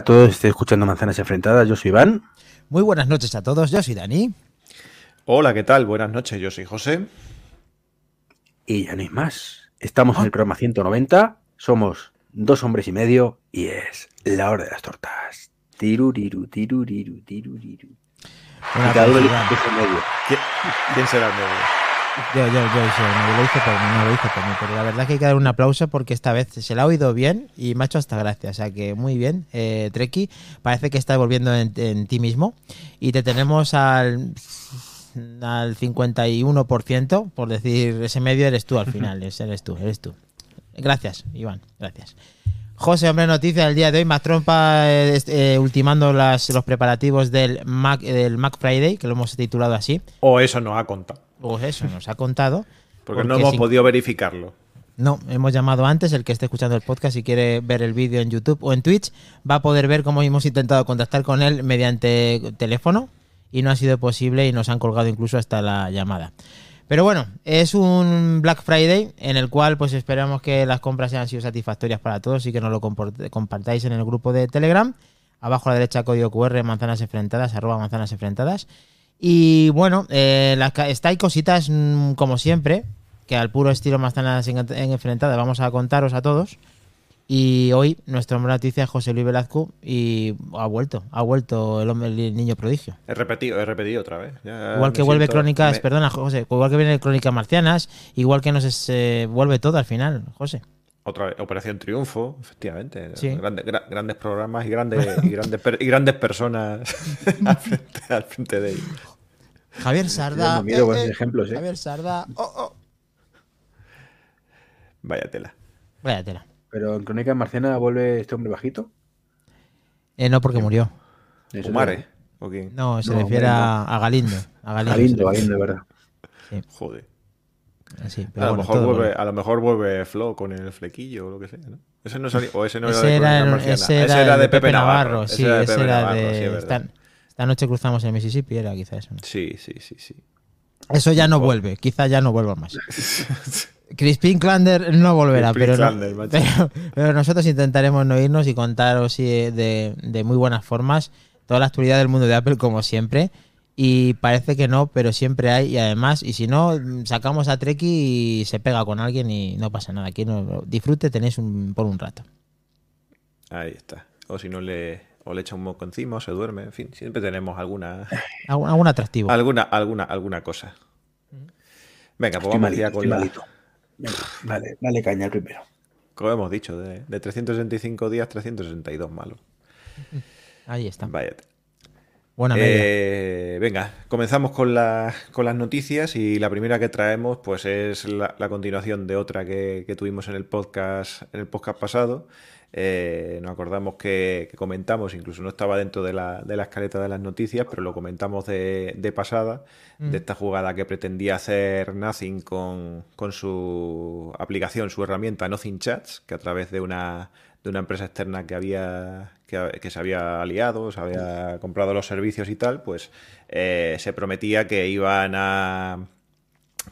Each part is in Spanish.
a todos, estoy escuchando Manzanas Enfrentadas, yo soy Iván. Muy buenas noches a todos, yo soy Dani. Hola, ¿qué tal? Buenas noches, yo soy José. Y ya no hay más. Estamos en el programa 190, somos dos hombres y medio y es la hora de las tortas. Tiruriru, tiruriru, tiruriru. Una Y cada uno medio. ¿Quién, quién será el medio? Yo, yo, yo, sí, no, lo hice por mí, no lo hice por mí, pero la verdad que hay que dar un aplauso porque esta vez se la ha oído bien y me ha hecho hasta gracia, o sea que muy bien, eh, Treki, parece que estás volviendo en, en ti mismo y te tenemos al, al 51%, por decir, ese medio eres tú al final, es- eres tú, eres tú. Gracias, Iván, gracias. José, hombre, noticia del día de hoy. Mac Trompa eh, est- eh, ultimando las, los preparativos del Mac, del Mac Friday, que lo hemos titulado así. O eso nos ha contado. Pues eso nos ha contado. Porque, no hemos sin- podido verificarlo. No, hemos llamado antes, el que esté escuchando el podcast y quiere ver el vídeo en YouTube o en Twitch, va a poder ver cómo hemos intentado contactar con él mediante teléfono y no ha sido posible y nos han colgado incluso hasta la llamada. Pero bueno, es un Black Friday en el cual pues esperamos que las compras hayan sido satisfactorias para todos y que nos lo compartáis en el grupo de Telegram. Abajo a la derecha código QR, manzanas enfrentadas, arroba manzanas enfrentadas. Y bueno, eh, ca- está hay cositas mm, como siempre, que al puro estilo manzanas en, en enfrentadas vamos a contaros a todos. Y hoy nuestro hombre noticia es José Luis Velazco y ha vuelto, ha vuelto el, hombre, el niño prodigio. He repetido, he repetido otra vez. Ya Igual que vuelve siento- Crónicas, me- perdona José, igual que viene Crónicas Marcianas, igual que nos eh, vuelve todo al final, José. Otra vez, Operación Triunfo, efectivamente. Sí. Grande- gra- grandes programas y grandes, y grandes, per- y grandes personas al, frente, al frente de ellos. Javier Sarda. con ejemplos, ¿eh? Javier Sarda. Oh, oh. Vaya tela. Vaya tela. Pero en Crónica Marciana vuelve este hombre bajito. Eh, no porque murió. Eso Kumare. ¿O quién? No, se No, refiere a, a Galindo. A Galindo. Galindo, Galindo, de verdad. refiere. Joder. Sí, A lo, bueno, mejor vuelve, vuelve. a lo mejor vuelve Flo con el flequillo o lo que sea, ¿no? Ese no salió, o ese no Ese era era, de el- Crónica ese era el de Pepe Navarro. Ese Sí, era de ese Pepe era Navarro, de. sí, es verdad. esta, esta noche cruzamos el Mississippi, era quizá eso. ¿no? Sí, sí, sí, sí. Eso ya no vuelve, quizá ya no vuelva más. Crispin Klander no volverá, pero, Klander, pero, pero nosotros intentaremos no irnos y contaros de, de muy buenas formas toda la actualidad del mundo de Apple, como siempre. Y parece que no, pero siempre hay. Y además, y si no, sacamos a Treki y se pega con alguien y no pasa nada. Aquí no, disfrute, tenéis un, por un rato. Ahí está. O si no le, o le echa un moco encima o se duerme. En fin, siempre tenemos alguna, Algún, algún atractivo. alguna, alguna, alguna cosa. Venga, pues vamos malito, ya con la. malito. Venga, Dale, dale caña al primero. Como hemos dicho, de, de 365 días, 362 malos. Ahí está. Vaya. Buena media. Eh, venga, comenzamos con, la- con las noticias y la primera que traemos pues es la, la continuación de otra que, que tuvimos en el podcast, en el podcast pasado. Eh, nos acordamos que, que comentamos, incluso no estaba dentro de la, de la escaleta de las noticias, pero lo comentamos de, de pasada, de esta jugada que pretendía hacer Nothing con, con su aplicación, su herramienta Nothing Chats, que a través de una, de una empresa externa que había que, que se había aliado, se había comprado los servicios y tal, pues eh, se prometía que iban a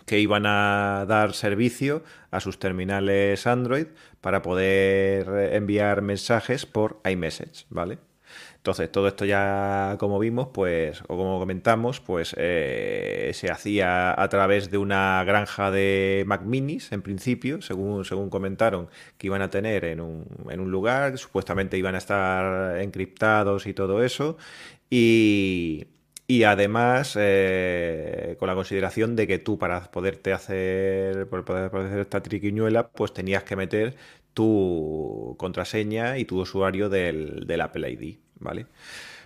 que iban a dar servicio a sus terminales Android para poder enviar mensajes por iMessage, ¿vale? Entonces, todo esto ya, como vimos, pues, o como comentamos, pues eh, se hacía a través de una granja de Mac Minis, en principio, según, según comentaron, que iban a tener en un, en un lugar, supuestamente iban a estar encriptados y todo eso, y, y además, eh, con la consideración de que tú para poderte hacer, poder poder hacer esta triquiñuela, pues tenías que meter tu contraseña y tu usuario del, del Apple ID, ¿vale?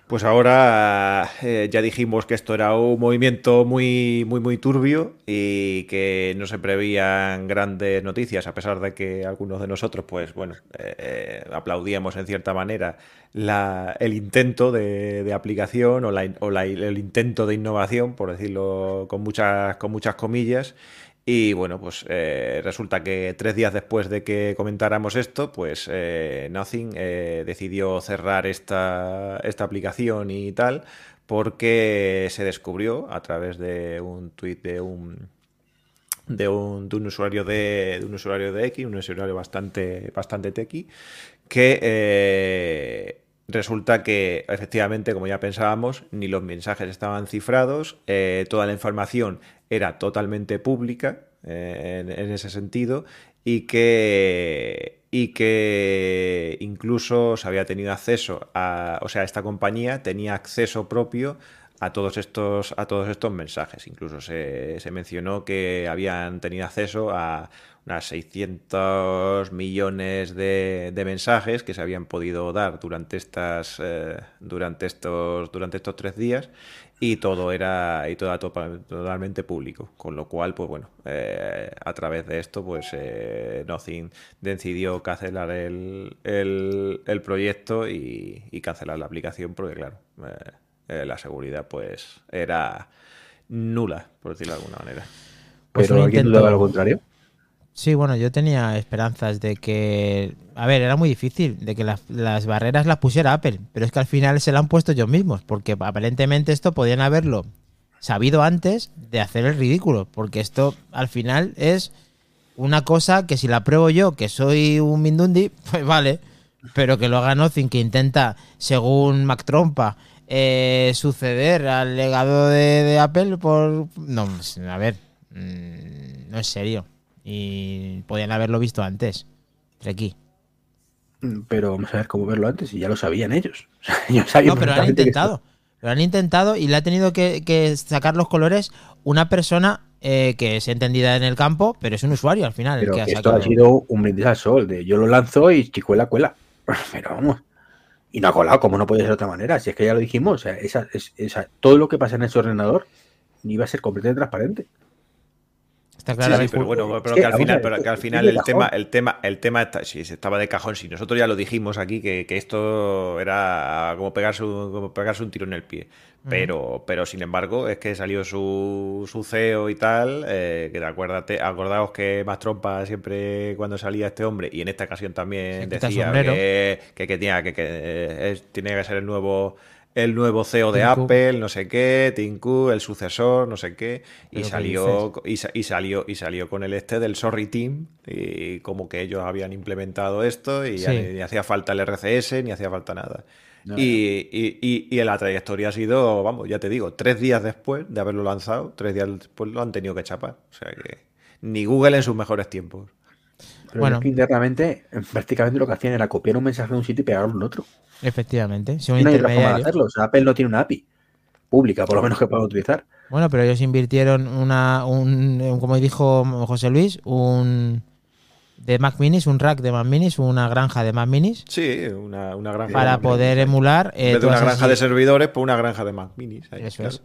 Pues ahora eh, ya dijimos que esto era un movimiento muy, muy, muy turbio y que no se prevían grandes noticias, a pesar de que algunos de nosotros, pues bueno, eh, aplaudíamos en cierta manera el intento de, aplicación o la, el intento de innovación, por decirlo con muchas, con muchas comillas. Y bueno, pues eh, resulta que tres días después de que comentáramos esto, pues eh, Nothing eh, decidió cerrar esta, esta aplicación y tal, porque se descubrió a través de un tuit de un, de un, de un usuario de, de un usuario de X, un usuario bastante, bastante tequi, que resulta que efectivamente, como ya pensábamos, ni los mensajes estaban cifrados, eh, toda la información era totalmente pública eh, en, ese sentido y que, y que incluso se había tenido acceso a, o sea, esta compañía tenía acceso propio a todos estos, a todos estos mensajes. Incluso se, se mencionó que habían tenido acceso a unas 600 millones de, mensajes que se habían podido dar durante estas eh, durante estos durante estos tres días y todo era y todo totalmente público. Con lo cual pues bueno eh, a través de esto pues eh, Nothing decidió cancelar el, el, proyecto y, cancelar la aplicación porque claro la seguridad pues era nula por decirlo de alguna manera. Pues pero alguien dudaba lo contrario Sí, bueno, yo tenía esperanzas de que. A ver, era muy difícil de que las, barreras las pusiera Apple, pero es que al final se las han puesto ellos mismos, porque aparentemente esto podían haberlo sabido antes de hacer el ridículo, porque esto al final es una cosa que si la pruebo yo, que soy un Mindundi, pues vale, pero que lo haga Nothing, que intenta, según Mac Trompa, eh, suceder al legado de, de Apple por. No, a ver, mm, no es serio. Y podían haberlo visto antes. aquí. Pero vamos a ver cómo verlo antes y ya lo sabían ellos. no, pero han intentado. Lo han intentado y le ha tenido que, sacar los colores una persona eh, que es entendida en el campo, pero es un usuario al final. Pero esto ha sido un brindis al sol, de yo lo lanzo y chicuela cuela. Pero vamos. Y no ha colado, como no puede ser de otra manera. Si es que ya lo dijimos, esa, esa, todo lo que pasa en ese ordenador iba a ser completamente transparente. Está claro. pero bueno, pero que al final, pero que al final el tema, el tema, el tema está, sí, estaba de cajón. Si nosotros ya lo dijimos aquí que, esto era como pegarse un, como pegarse un tiro en el pie. Pero, pero sin embargo, es que salió su, su CEO y tal, eh, que acuérdate, acordaos que más trompa siempre cuando salía este hombre, y en esta ocasión también decía que, que, que, tenía que, que eh, tiene que ser el nuevo el nuevo CEO de Apple, no sé qué, Tim el sucesor, no sé qué, y salió, y, salió y salió con el este del Sorry Team, y como que ellos habían implementado esto y ni, hacía falta el RCS, ni hacía falta nada. y, y, y, la trayectoria ha sido, vamos, ya te digo, tres días después de haberlo lanzado, tres días después lo han tenido que chapar. O sea que ni Google en sus mejores tiempos. Bueno. Es que internamente, prácticamente lo que hacían era copiar un mensaje de un sitio y pegarlo en otro. Efectivamente. Si no hay otra forma de hacerlo. Apple no tiene una API pública, por lo menos que pueda utilizar. Bueno, pero ellos invirtieron una, un, como dijo José Luis, un de Mac Minis, un rack de Mac Minis, una granja de Mac Minis. Sí, una, granja. Para poder emular. Eh, de una granja de servidores, por una granja de Mac Minis. Eso es.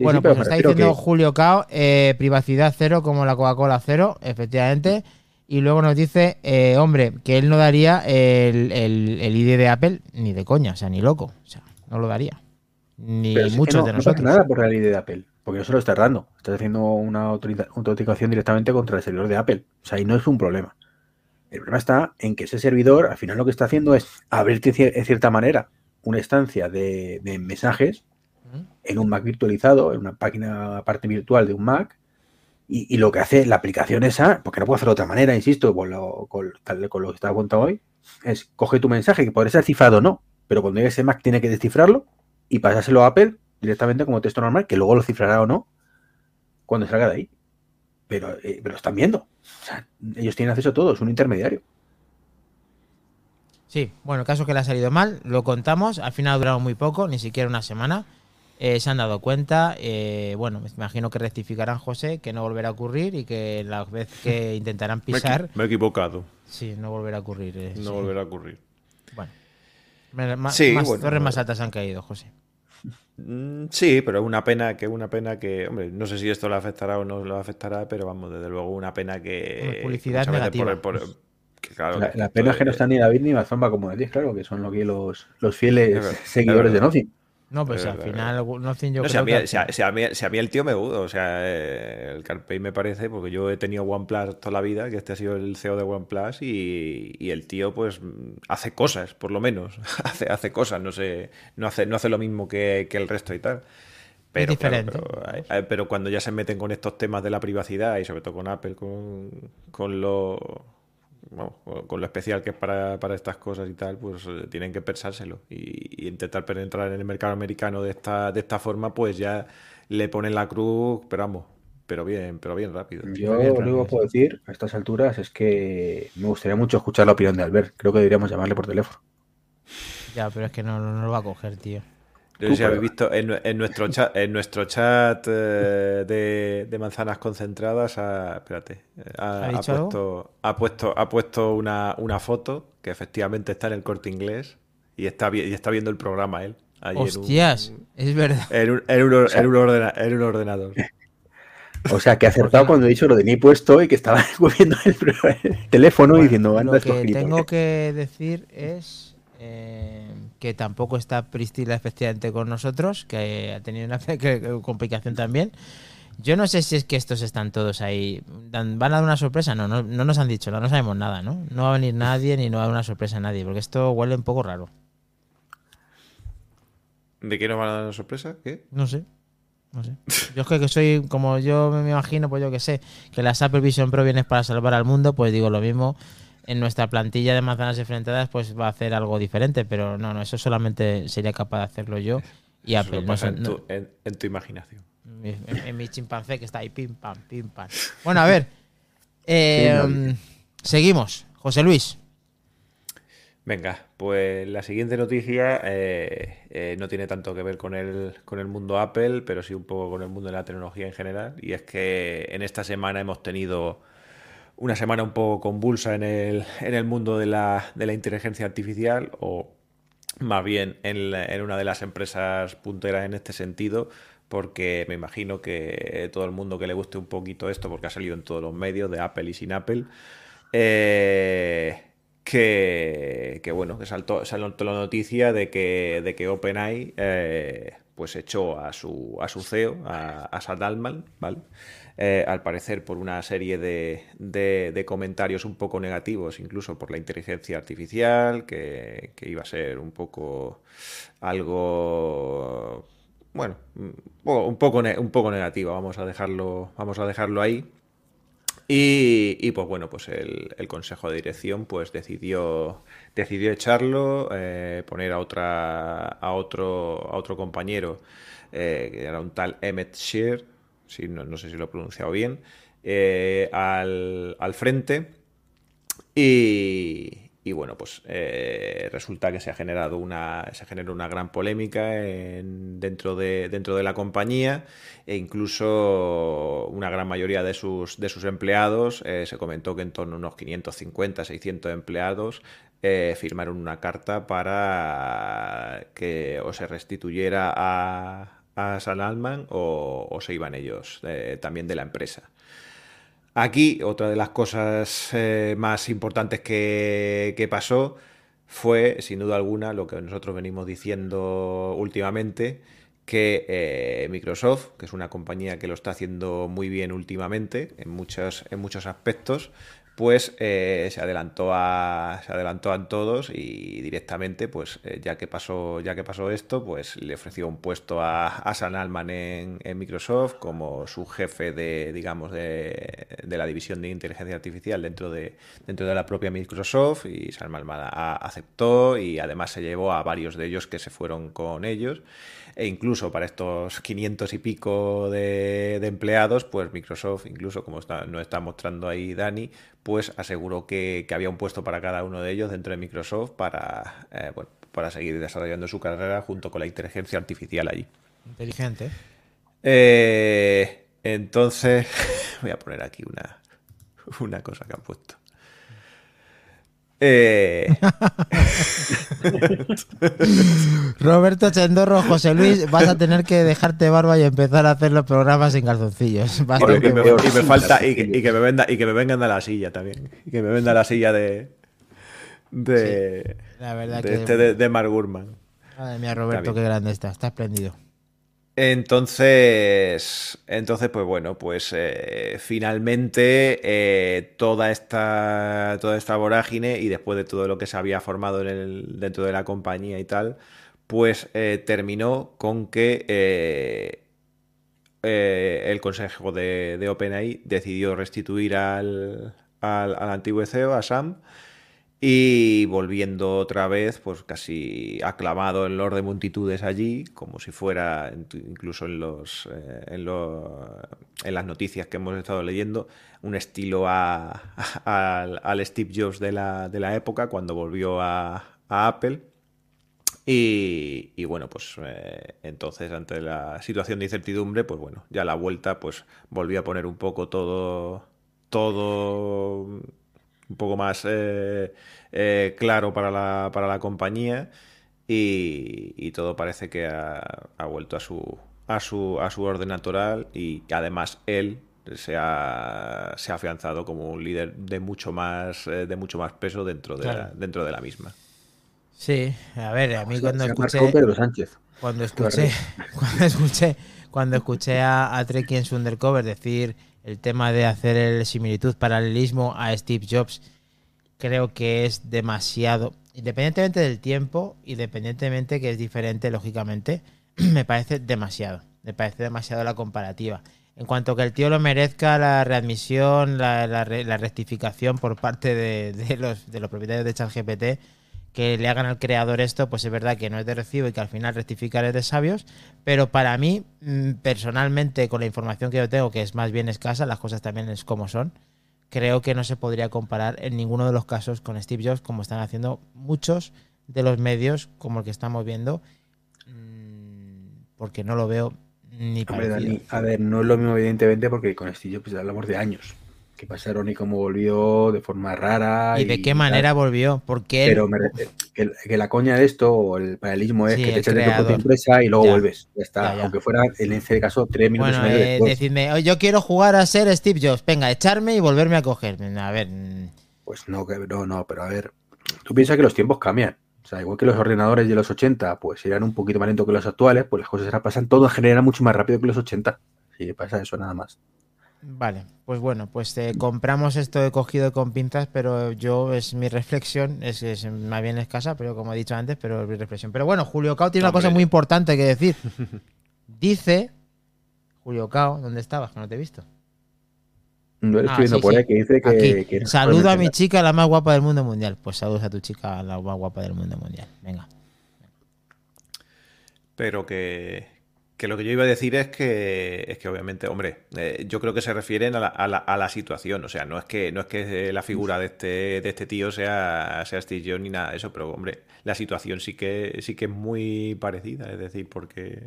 bueno, pues está diciendo Julio Cao, eh, privacidad cero como la Coca-Cola cero, efectivamente. Y luego nos dice, eh, hombre, que él no daría el, el, ID de Apple ni de coña, o sea, ni loco. O sea, no lo daría. Ni muchos de nosotros. No nada por el ID de Apple, porque no se lo está dando. Estás haciendo una autenticación directamente contra el servidor de Apple. O sea, ahí no es un problema. El problema está en que ese servidor, al final, lo que está haciendo es abrirte en cierta manera una estancia de, de mensajes en un Mac virtualizado, en una página aparte virtual de un Mac, y, lo que hace la aplicación esa, porque no puedo hacerlo de otra manera, insisto, con lo, con, con lo que estaba contando hoy, es coge tu mensaje, que podría ser cifrado o no, pero cuando llegue ese Mac tiene que descifrarlo y pasárselo a Apple directamente como texto normal, que luego lo cifrará o no cuando salga de ahí. Pero, eh, pero están viendo. ellos tienen acceso a todo, es un intermediario. Sí, bueno, el caso que le ha salido mal, lo contamos, al final ha durado muy poco, ni siquiera una semana. Eh, se han dado cuenta. Eh, bueno, me imagino que rectificarán José, que no volverá a ocurrir y que la vez que intentarán pisar. me, he equivocado. Sí, no volverá a ocurrir. Eh, no volverá a ocurrir. Bueno. más, torres más altas han caído, José. Mm, sí, pero es una pena que una pena que, hombre, no sé si esto le afectará o no le afectará, pero vamos, desde luego una pena que publicidad negativa. la, pena es que no están ni David ni Mazomba como decís, claro, que son lo que los, los fieles seguidores de Noci. No, pues al final no, yo si, a mí, el tío me gusta, o sea, eh, el Carpey me parece, porque yo he tenido OnePlus toda la vida, que este ha sido el CEO de OnePlus, y, y el tío pues hace cosas, por lo menos, hace, hace cosas, no sé, no hace, no hace lo mismo que, el resto y tal. Pero, es diferente. pero, cuando ya se meten con estos temas de la privacidad y sobre todo con Apple, con, con lo con lo especial que es para, estas cosas y tal, pues eh, tienen que pensárselo y, intentar penetrar en el mercado americano de esta, de esta forma, pues ya le ponen la cruz, pero vamos, pero bien, pero bien rápido. Yo lo único que puedo decir a estas alturas es que me gustaría mucho escuchar la opinión de Albert. Creo que deberíamos llamarle por teléfono. Ya, pero es que no, no lo va a coger, tío. No sé si habéis visto en, nuestro chat, en nuestro chat eh, de, manzanas concentradas, ha, espérate, ha, puesto, ha, puesto, ha puesto una, una, foto que efectivamente está en el corte inglés y está, y está viendo el programa él. Hostias, es verdad. En un, en, un, un, ordenador. O sea, que ha acertado cuando he dicho lo de ni puesto y que estaba moviendo el, teléfono y diciendo, Lo que tengo que decir es eh, que tampoco está Pristila efectivamente con nosotros, que ha tenido una complicación también. Yo no sé si es que estos están todos ahí. ¿Van a dar una sorpresa? No, no, nos han dicho, no, sabemos nada, ¿no? No va a venir nadie ni no va a dar una sorpresa a nadie, porque esto huele un poco raro. ¿De qué nos van a dar una sorpresa? ¿Qué? No sé. No sé. Yo es que soy, como yo me imagino, pues yo que sé, que las Apple Vision Pro vienes para salvar al mundo, pues digo lo mismo en nuestra plantilla de manzanas enfrentadas pues va a hacer algo diferente, pero no, no, eso solamente sería capaz de hacerlo yo y Apple. No, en, tu, en, tu, imaginación. En, mi chimpancé que está ahí, pim, pam, pim, pam. Bueno, a ver. Eh, seguimos. José Luis. Venga, pues la siguiente noticia eh, eh, no tiene tanto que ver con el, con el mundo Apple, pero sí un poco con el mundo de la tecnología en general. Y es que en esta semana hemos tenido una semana un poco convulsa en el, en el mundo de la, de la, inteligencia artificial o más bien en, en, una de las empresas punteras en este sentido, porque me imagino que todo el mundo que le guste un poquito esto, porque ha salido en todos los medios de Apple y sin Apple, eh, que, que, bueno, que saltó, saltó la noticia de que, de que OpenAI eh, pues echó a su, a su CEO, a, a Sadalman, ¿vale? Eh, al parecer por una serie de, comentarios un poco negativos, incluso por la inteligencia artificial, que, iba a ser un poco algo, bueno, un poco, un poco negativo, vamos a dejarlo, vamos a dejarlo ahí. Y, pues bueno, pues el, consejo de dirección pues decidió, decidió echarlo, eh, poner a otra a otro a otro compañero eh, que era un tal Emmett Shear, no, sé si lo he pronunciado bien, eh, al, frente. Y, bueno, pues eh, resulta que se ha generado una, se generó una gran polémica dentro, de, dentro de la compañía e incluso una gran mayoría de sus, de sus empleados, eh, se comentó que en torno a unos 550, 600 empleados firmaron una carta para que o se restituyera a, a San Alman o, se iban ellos eh, también de la empresa. Aquí, otra de las cosas eh, más importantes que, pasó fue, sin duda alguna, lo que nosotros venimos diciendo últimamente, que eh, Microsoft, que es una compañía que lo está haciendo muy bien últimamente en en muchos aspectos, pues eh, se adelantó a se adelantó a todos y directamente pues eh, ya que pasó ya que pasó esto pues le ofreció un puesto a, a San Alman en, Microsoft como su jefe de digamos de, la división de inteligencia artificial dentro de dentro de la propia Microsoft y San Alman aceptó y además se llevó a varios de ellos que se fueron con ellos e incluso para estos 500 y pico de, empleados, pues Microsoft, incluso como está, nos está mostrando ahí Dani, pues aseguró que, había un puesto para cada uno de ellos dentro de Microsoft para, eh, para seguir desarrollando su carrera junto con la inteligencia artificial allí. Inteligente. Eh, entonces, voy a poner aquí una, una cosa que han puesto. Eh... Roberto Chendorro, José Luis, vas a tener que dejarte barba y empezar a hacer los programas en calzoncillos. Y, me, falta y que, me venda y que me vengan a la silla también. Y que me venda la silla de de, la verdad de, este de, de Mark Gurman. Madre mía, Roberto, qué grande está, está espléndido. Entonces, entonces, pues bueno, pues eh, finalmente eh, toda esta toda esta vorágine y después de todo lo que se había formado dentro de la compañía y tal, pues eh, terminó con que el consejo de, de, OpenAI decidió restituir al, al, al antiguo CEO, a Sam, y volviendo otra vez, pues casi aclamado en Lord de multitudes allí, como si fuera incluso en los, eh, en, los en, las noticias que hemos estado leyendo, un estilo a, al Steve Jobs de la, de la, época cuando volvió a, Apple. Y, y, bueno, pues eh, entonces ante la situación de incertidumbre, pues bueno, ya la vuelta pues volvió a poner un poco todo, todo un poco más eh, eh, claro para la, para la compañía y, todo parece que ha, vuelto a su, a, su, a su orden natural y además él se ha, se ha afianzado como un líder de mucho más, eh, de mucho más peso dentro de, la, dentro de la misma. Sí, a ver, a mí cuando escuché, cuando escuché, cuando escuché, cuando escuché a, a Treki en su undercover decir el tema de hacer el similitud, paralelismo a Steve Jobs, creo que es demasiado, independientemente del tiempo, independientemente que es diferente, lógicamente, me parece demasiado, me parece demasiado la comparativa. En cuanto que el tío lo merezca, la readmisión, la, rectificación por parte de, los, de los propietarios de ChatGPT, que le hagan al creador esto, pues es verdad que no es de recibo y que al final rectificar es de sabios, pero para mí, mm, personalmente, con la información que yo tengo, que es más bien escasa, las cosas también es como son, creo que no se podría comparar en ninguno de los casos con Steve Jobs, como están haciendo muchos de los medios, como el que estamos viendo, mm, porque no lo veo ni parecido. a ver, no es lo mismo, evidentemente, porque con Steve Jobs hablamos de años qué pasaron y cómo volvió de forma rara. ¿Y, de qué manera volvió? Porque Pero que, la coña de esto, o el paralelismo es que te echas de tu propia empresa y luego vuelves. Ya está. Aunque fuera en ese caso tres minutos bueno, eh, Decidme, yo quiero jugar a ser Steve Jobs. Venga, echarme y volverme a coger. A ver. Mm. Pues no, no, no, pero a ver. Tú piensas que los tiempos cambian. O sea, igual que los ordenadores de los 80, pues eran un poquito más lentos que los actuales, pues las cosas ahora pasan todo en general mucho más rápido que los 80. Sí, pasa eso nada más. Vale, pues bueno, pues eh, compramos esto he cogido con pinzas, pero yo es mi reflexión, es, es, más bien escasa, pero como he dicho antes, pero es mi reflexión. Pero bueno, Julio Cao tiene una cosa muy importante que decir. Dice, Julio Cao, ¿dónde estabas? Que no te he visto. No estoy ah, viendo por ahí que dice que. Saluda a mi chica, la más guapa del mundo mundial. Pues saludos a tu chica, la más guapa del mundo mundial. Venga. Pero que, que lo que yo iba a decir es que, es que obviamente, hombre, eh, yo creo que se refieren a la, a, la, a la, situación. O sea, no es que, no es que la figura de este, de este tío sea, sea Steve ni nada de eso, pero hombre, la situación sí que, sí que es muy parecida. Es decir, porque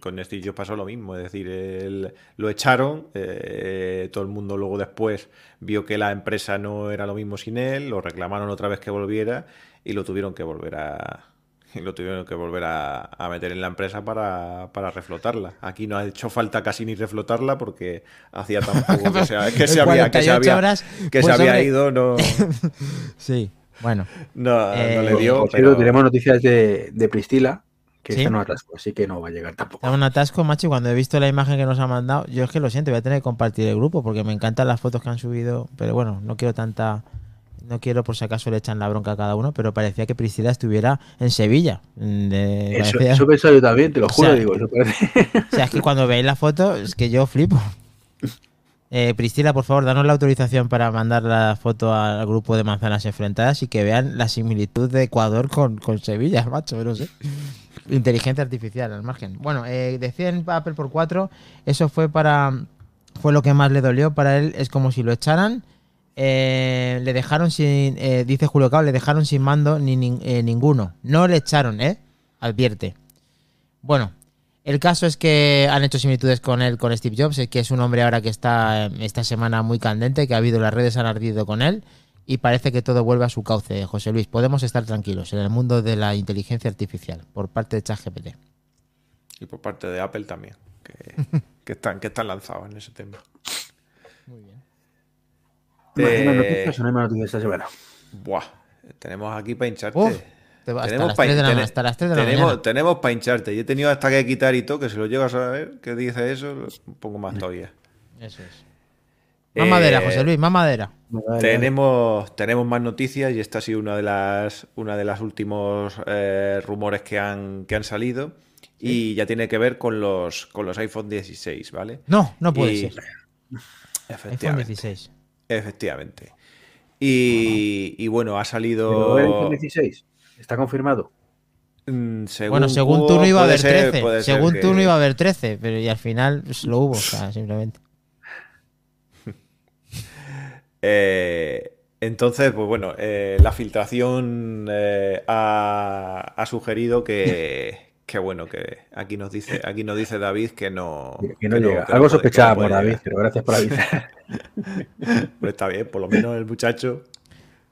con Steve pasó lo mismo. Es decir, él, lo echaron, eh, todo el mundo luego después vio que la empresa no era lo mismo sin él, lo reclamaron otra vez que volviera y lo tuvieron que volver a y lo tuvieron que volver a, meter en la empresa para, reflotarla. Aquí no ha hecho falta casi ni reflotarla porque hacía tan poco que se, que se había, que se había, que se pues, había ido. No... sí, bueno. No, no le dio. pero... tenemos noticias de, de Pristila, que está en un atasco, así que no va a llegar tampoco. Está un atasco, macho, y cuando he visto la imagen que nos ha mandado, yo es que lo siento, voy a tener que compartir el grupo porque me encantan las fotos que han subido, pero bueno, no quiero tanta no quiero por si acaso le echan la bronca a cada uno, pero parecía que Priscila estuviera en Sevilla. eso, eso pensaba yo también, te lo juro, digo. Eso O sea, es que cuando veis la foto, es que yo flipo. Eh, Priscila, por favor, danos la autorización para mandar la foto al grupo de manzanas enfrentadas y que vean la similitud de Ecuador con, Sevilla, macho, no sé. Inteligencia artificial, al margen. Bueno, eh, decían Apple por 4, eso fue para. Fue lo que más le dolió para él, es como si lo echaran eh, le dejaron sin, eh, dice Julio Cao, le dejaron sin mando ni, eh, ninguno. No le echaron, ¿eh? Advierte. Bueno, el caso es que han hecho similitudes con él, con Steve Jobs, que es un hombre ahora que está esta semana muy candente, que ha habido, las redes han ardido con él y parece que todo vuelve a su cauce, José Luis. Podemos estar tranquilos en el mundo de la inteligencia artificial por parte de ChatGPT. Y por parte de Apple también, que, están, que están lanzados en ese tema. Muy bien. Eh, no hay más noticias esta semana. Buah, tenemos aquí para hincharte. tenemos para tenemos, tenemos para hincharte. Yo he tenido hasta que quitar y todo, que si lo llegas a ver, que dice eso, un poco más todavía. Eso es. Más madera, eh, José Luis, más madera. Tenemos, tenemos más noticias y esta ha sido una de las una de las últimos eh, rumores que han, que han salido. Y ya tiene que ver con los, con los iPhone 16, ¿vale? No, no puede ser. Efectivamente. iPhone 16. Efectivamente. Y, y bueno, ha ¿Pero salido. el iPhone 16? ¿Está confirmado? Mm, según Bueno, según Cubo, tú no iba a haber ser- 13. puede ser Según que- tú no iba a haber 13, pero y al final pues, lo hubo, o sea, simplemente. Eh, entonces, pues bueno, eh, la filtración eh, ha, ha sugerido que, que bueno, que aquí nos dice, aquí nos dice David que no. Que no que llega. que Algo no por David, llegar. pero gracias por avisar. Pues está bien, por lo menos el muchacho.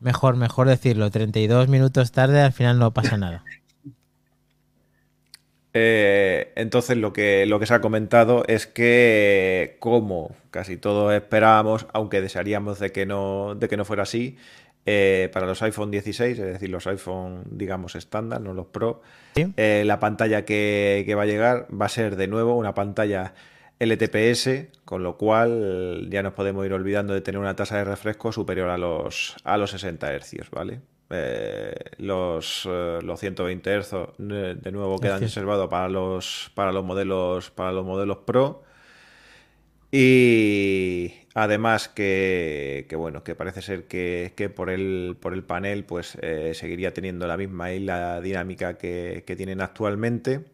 Mejor, mejor decirlo. 32 minutos tarde, al final no pasa nada. Eh, entonces lo que, lo que se ha comentado es que, como casi todos esperábamos, aunque desearíamos de que no, de que no fuera así, eh, para los iPhone 16, es decir, los iPhone, digamos, estándar, no los Pro, ¿Sí? eh, la pantalla que, que va a llegar va a ser de nuevo una pantalla LTPS, con lo cual ya nos podemos ir olvidando de tener una tasa de refresco superior a los, a los 60 Hz, ¿vale? Eh, los, los 120 Hz de nuevo quedan reservados para los, para los modelos para los modelos Pro. Y además que, que, bueno, que parece ser que, que por el, por el panel pues eh, seguiría teniendo la misma isla dinámica que, que tienen actualmente.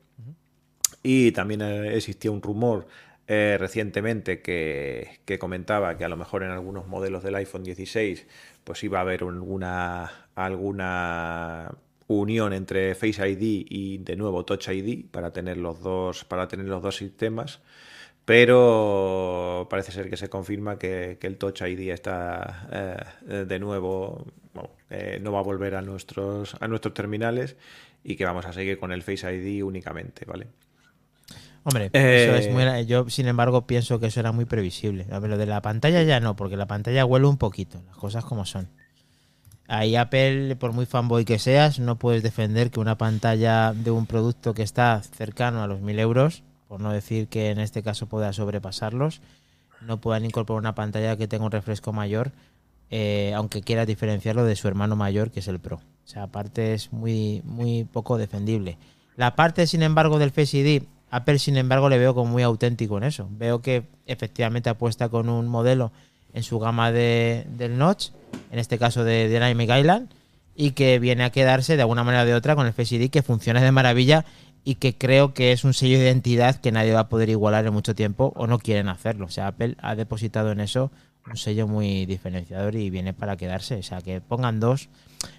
Y también eh, existía un rumor eh, recientemente que, que comentaba que a lo mejor en algunos modelos del iPhone 16 pues iba a haber alguna, alguna unión entre Face ID y de nuevo Touch ID para tener los dos, para tener los dos sistemas. Pero parece ser que se confirma que, que el Touch ID está eh, de nuevo, bueno, eh, no va a volver a nuestros, a nuestros terminales y que vamos a seguir con el Face ID únicamente, ¿vale? Hombre, Eh, eso es muy, yo sin embargo pienso que eso era muy previsible. A ver, lo de la pantalla ya no, porque la pantalla huele un poquito, las cosas como son. Ahí Apple, por muy fanboy que seas, no puedes defender que una pantalla de un producto que está cercano a los 1000 euros, por no decir que en este caso pueda sobrepasarlos, no puedan incorporar una pantalla que tenga un refresco mayor, eh, aunque quiera diferenciarlo de su hermano mayor, que es el Pro. O sea, aparte es muy, muy poco defendible. La parte, sin embargo, del Face ID, Apple, sin embargo, le veo como muy auténtico en eso. Veo que efectivamente apuesta con un modelo en su gama de, del Notch, en este caso de Dynamic Island, y que viene a quedarse de alguna manera o de otra con el Face ID, que funciona de maravilla y que creo que es un sello de identidad que nadie va a poder igualar en mucho tiempo o no quieren hacerlo. O sea, Apple ha depositado en eso un sello muy diferenciador y viene para quedarse. O sea, que pongan dos,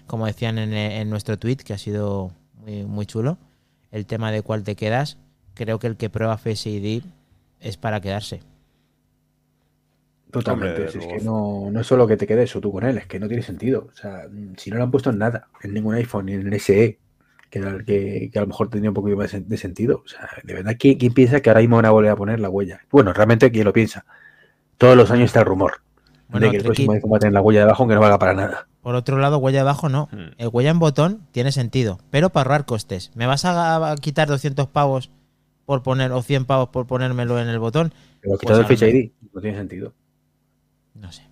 como decían en, en nuestro tweet, que ha sido muy, muy chulo, el tema de cuál te quedas. Creo que el que prueba Face ID es para quedarse. Totalmente. Hombre, si es que no, no es solo que te quedes o tú con él, es que no tiene sentido. O sea, si no lo han puesto en nada, en ningún iPhone, ni en el SE, que, era el que, que a lo mejor tenía un poquito más de sentido. O sea, de verdad, ¿quién, quién piensa que ahora mismo van a volver a poner la huella? Bueno, realmente, ¿quién lo piensa? Todos los años está el rumor Bueno, de que el próximo iPhone va a tener la huella debajo, aunque no valga para nada. Por otro lado, huella abajo no. Hmm. El huella en botón tiene sentido, pero para ahorrar costes. ¿Me vas a, quitar 200 pavos por poner o 100 pavos por ponérmelo en el botón? Pero Pues quitado el a lo Face. ID, no tiene sentido. No sé.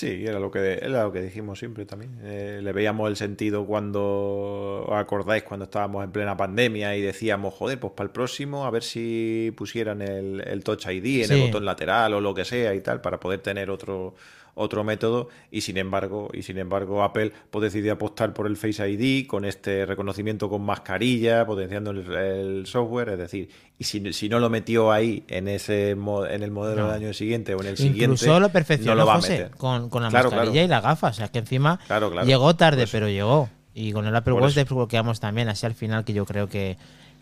Sí, era lo que, era lo que dijimos siempre también. Eh, le veíamos el sentido cuando, ¿os acordáis? Cuando estábamos en plena pandemia y decíamos, joder, pues para el próximo a ver si pusieran el, el Touch ID en Sí. el botón lateral o lo que sea y tal, para poder tener otro, otro método. Y sin embargo, y sin embargo, Apple pues, decidió apostar por el Face ID con este reconocimiento con mascarilla, potenciando el, el software. Es decir, y si, si no lo metió ahí en ese en el modelo No. del año siguiente o en el siguiente, Incluso lo perfeccionó no lo va a meter. con, con la Claro, mascarilla claro. y la gafa. O sea, que encima Claro, llegó tarde, Por eso. pero llegó. Y con el Apple Watch desbloqueamos también, así al final, que yo creo que,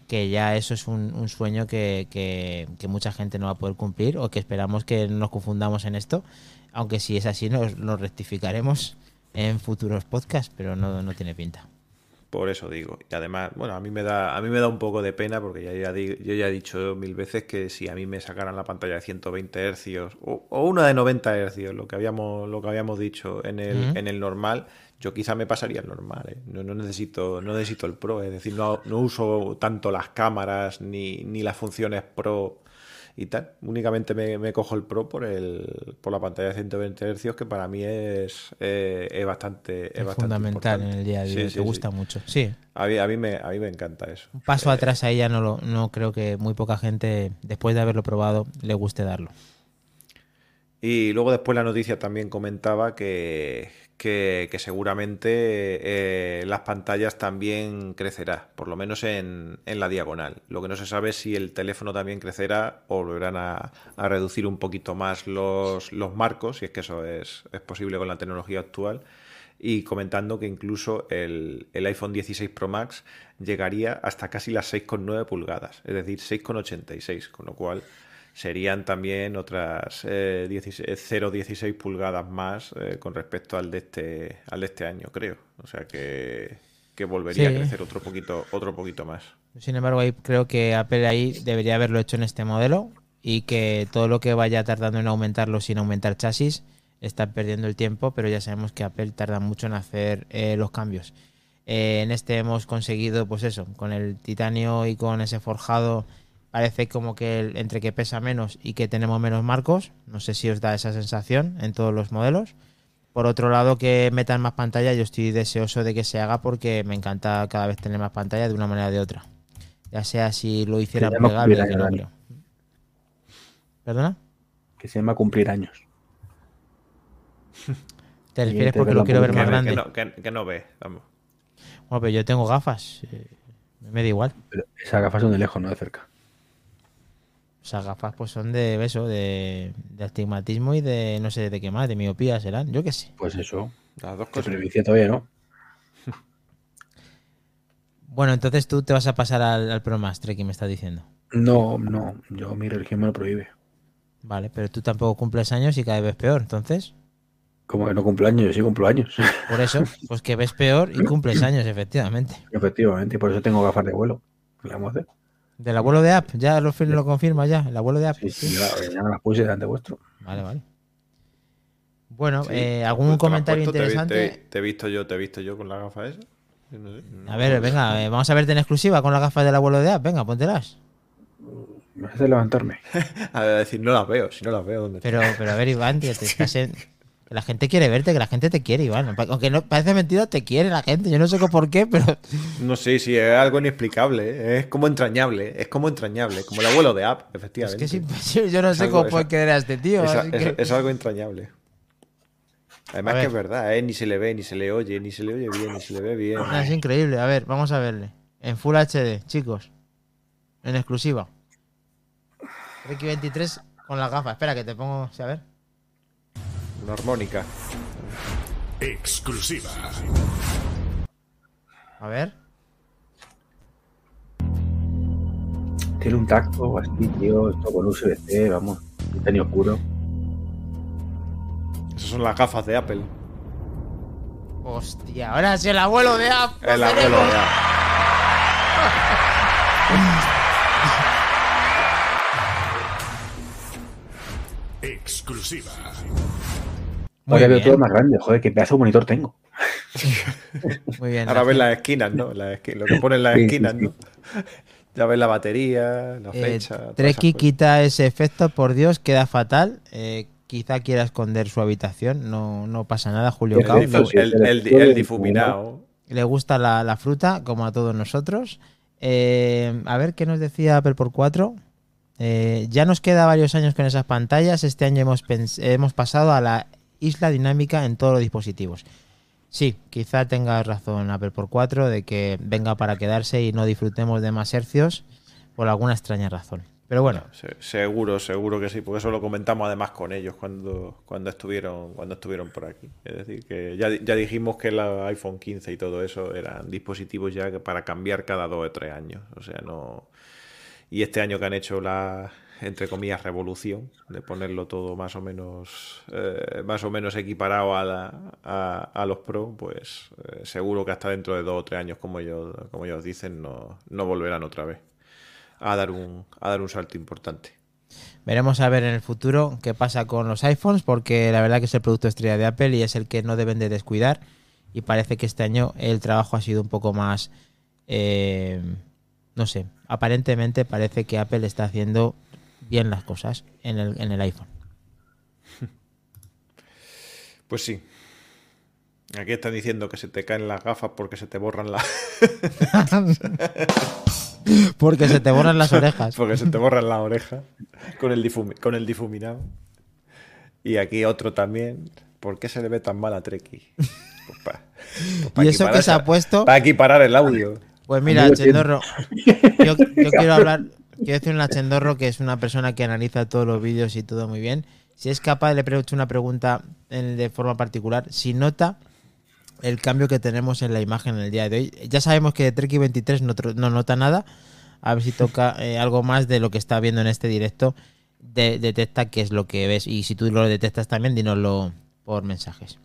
que ya eso es un, un sueño que, que- que mucha gente no va a poder cumplir o que esperamos que no nos confundamos en esto. Aunque si es así, nos lo rectificaremos en futuros podcasts, pero no, no tiene pinta. Por eso digo. Y además, bueno, a mí me da, a mí me da un poco de pena porque ya, ya di- yo ya he dicho mil veces que si a mí me sacaran la pantalla de 120 hercios o, o una de 90 hercios, lo que habíamos, lo que habíamos dicho en el, en el normal, yo quizá me pasaría el normal. ¿eh? No, no necesito, no necesito el Pro, es decir, no, no uso tanto las cámaras ni, ni las funciones Pro y tal. Únicamente me, me cojo el Pro por el, por la pantalla de 120 hercios, que para mí es, eh, es bastante, es Es, bastante fundamental en el día a día. Sí, te sí, sí. gusta mucho. Sí. A mí, a mí me, a mí me encanta eso. Un paso atrás ahí ya no, lo, no creo que muy poca gente, después de haberlo probado, le guste darlo. Y luego después la noticia también comentaba que, que, seguramente eh, las pantallas también crecerá, por lo menos en, la diagonal. Lo que no se sabe es si el teléfono también crecerá o volverán a, reducir un poquito más los, los, marcos, si es que eso es, es, posible con la tecnología actual. Y comentando que incluso el, el iPhone 16 Pro Max llegaría hasta casi las 6,9 pulgadas, es decir, 6,86, con lo cual serían también otras eh, 0,16 pulgadas más eh, con respecto al de este al de este año, creo. O sea que, volvería a crecer otro poquito, otro poquito más. Sin embargo, ahí creo que Apple ahí debería haberlo hecho en este modelo y que todo lo que vaya tardando en aumentarlo sin aumentar chasis está perdiendo el tiempo, pero ya sabemos que Apple tarda mucho en hacer eh, los cambios. Eh, en este hemos conseguido, pues eso, con el titanio y con ese forjado parece como que entre que pesa menos y que tenemos menos marcos, no sé si os da esa sensación en todos los modelos. Por otro lado, que metan más pantalla, yo estoy deseoso de que se haga porque me encanta cada vez tener más pantalla de una manera o de otra. Ya sea si lo hicieran plegable, no ¿Perdona? Que se llama cumplir años. ¿Te refieres porque lo quiero ver más grande? Que no, ve, vamos. Bueno, pero yo tengo gafas. Eh, me da igual. Pero esas gafas son de lejos, no de cerca sea, gafas pues son de beso, de, de, astigmatismo y de no sé de qué más, de miopía serán, yo qué sé. Pues eso, las dos cosas. todavía, ¿no? bueno, entonces tú te vas a pasar al, al Pro Master, que me estás diciendo. No, no, yo mi religión me lo prohíbe. Vale, pero tú tampoco cumples años y cada vez peor, entonces. Como que no cumplo años, yo sí cumplo años. Por eso, pues que ves peor y cumples años, efectivamente. Efectivamente, y por eso tengo gafas de vuelo. ¿Qué vamos a hacer? ¿Del abuelo de App? ¿Ya lo, lo confirma ya? ¿El abuelo de App? Sí, sí, ya, me las puse delante vuestro. Vale, vale. Bueno, eh, ¿algún comentario interesante? Te, he visto yo, te he visto yo con la gafa esa. a ver, venga, eh, vamos a verte en exclusiva con las gafas del abuelo de App. Venga, póntelas. Me hace levantarme. a ver, decir, no las veo, si no las veo. ¿dónde pero, pero a ver, Iván, tío, te estás en, que la gente quiere verte, que la gente te quiere, Iván. Aunque no parece mentira, te quiere la gente. Yo no sé por qué, pero. No sé, sí, es algo inexplicable. ¿eh? Es como entrañable. Es como entrañable. Como el abuelo de App, efectivamente. Es que es imposible. Yo no sé cómo puede querer a este tío. Es, algo entrañable. Además que es verdad, ¿eh? ni se le ve, ni se le oye, ni se le oye bien, ni se le ve bien. es increíble. A ver, vamos a verle. En Full HD, chicos. En exclusiva. X23 con las gafas. Espera, que te pongo. A ver armónica. Exclusiva. A ver. Tiene un tacto así, tío. Esto con USB-C, vamos. Titanio oscuro. Esas son las gafas de Apple. Hostia, ahora es el abuelo de Apple. El abuelo de Apple. Exclusiva. Muy Ahora veo todo más grande, joder, qué pedazo de monitor tengo. Muy bien. Ahora ves las esquinas, ¿no? lo que pone en las esquinas, ¿no? Ya ves la batería, la eh, fecha. Treki quita ese efecto, por Dios, queda fatal. Eh, quizá quiera esconder su habitación, no, no pasa nada, Julio Cao. El, difuminado. Le gusta la, fruta, como a todos nosotros. Eh, a ver qué nos decía Apple por 4. ya nos queda varios años con esas pantallas. Este año hemos, hemos pasado a la isla dinámica en todos los dispositivos. Sí, quizá tenga razón Apple por 4 de que venga para quedarse y no disfrutemos de más hercios por alguna extraña razón. Pero bueno. seguro, seguro que sí, porque eso lo comentamos además con ellos cuando, cuando, estuvieron, cuando estuvieron por aquí. Es decir, que ya, ya dijimos que el iPhone 15 y todo eso eran dispositivos ya para cambiar cada dos o tres años. O sea, no. Y este año que han hecho la, entre comillas, revolución, de ponerlo todo más o menos, eh, más o menos equiparado a, a, los Pro, pues eh, seguro que hasta dentro de dos o tres años, como ellos, como ellos dicen, no, no volverán otra vez a dar, un, a dar un salto importante. Veremos a ver en el futuro qué pasa con los iPhones, porque la verdad que es el producto estrella de Apple y es el que no deben de descuidar. Y parece que este año el trabajo ha sido un poco más, eh, no sé, aparentemente parece que Apple está haciendo bien las cosas en el, en el iPhone. Pues sí. Aquí están diciendo que se te caen las gafas porque se te borran las. porque se te borran las orejas. porque se te borran las orejas con el, con el difuminado. Y aquí otro también. ¿Por qué se le ve tan mal a Treki? Pues pa- pues pa Y eso que se ha puesto. Para equiparar el audio. Pues mira, Amigo, Chendorro, yo, yo quiero hablar, quiero decirle a Chendorro que es una persona que analiza todos los vídeos y todo muy bien. Si es capaz, le hecho una pregunta en- de forma particular, si nota el cambio que tenemos en la imagen en el día de hoy. Ya sabemos que Treki 23 no, nota nada. A ver si toca eh, algo más de lo que está viendo en este directo. De- detecta qué es lo que ves. Y si tú lo detectas también, dínoslo por mensajes.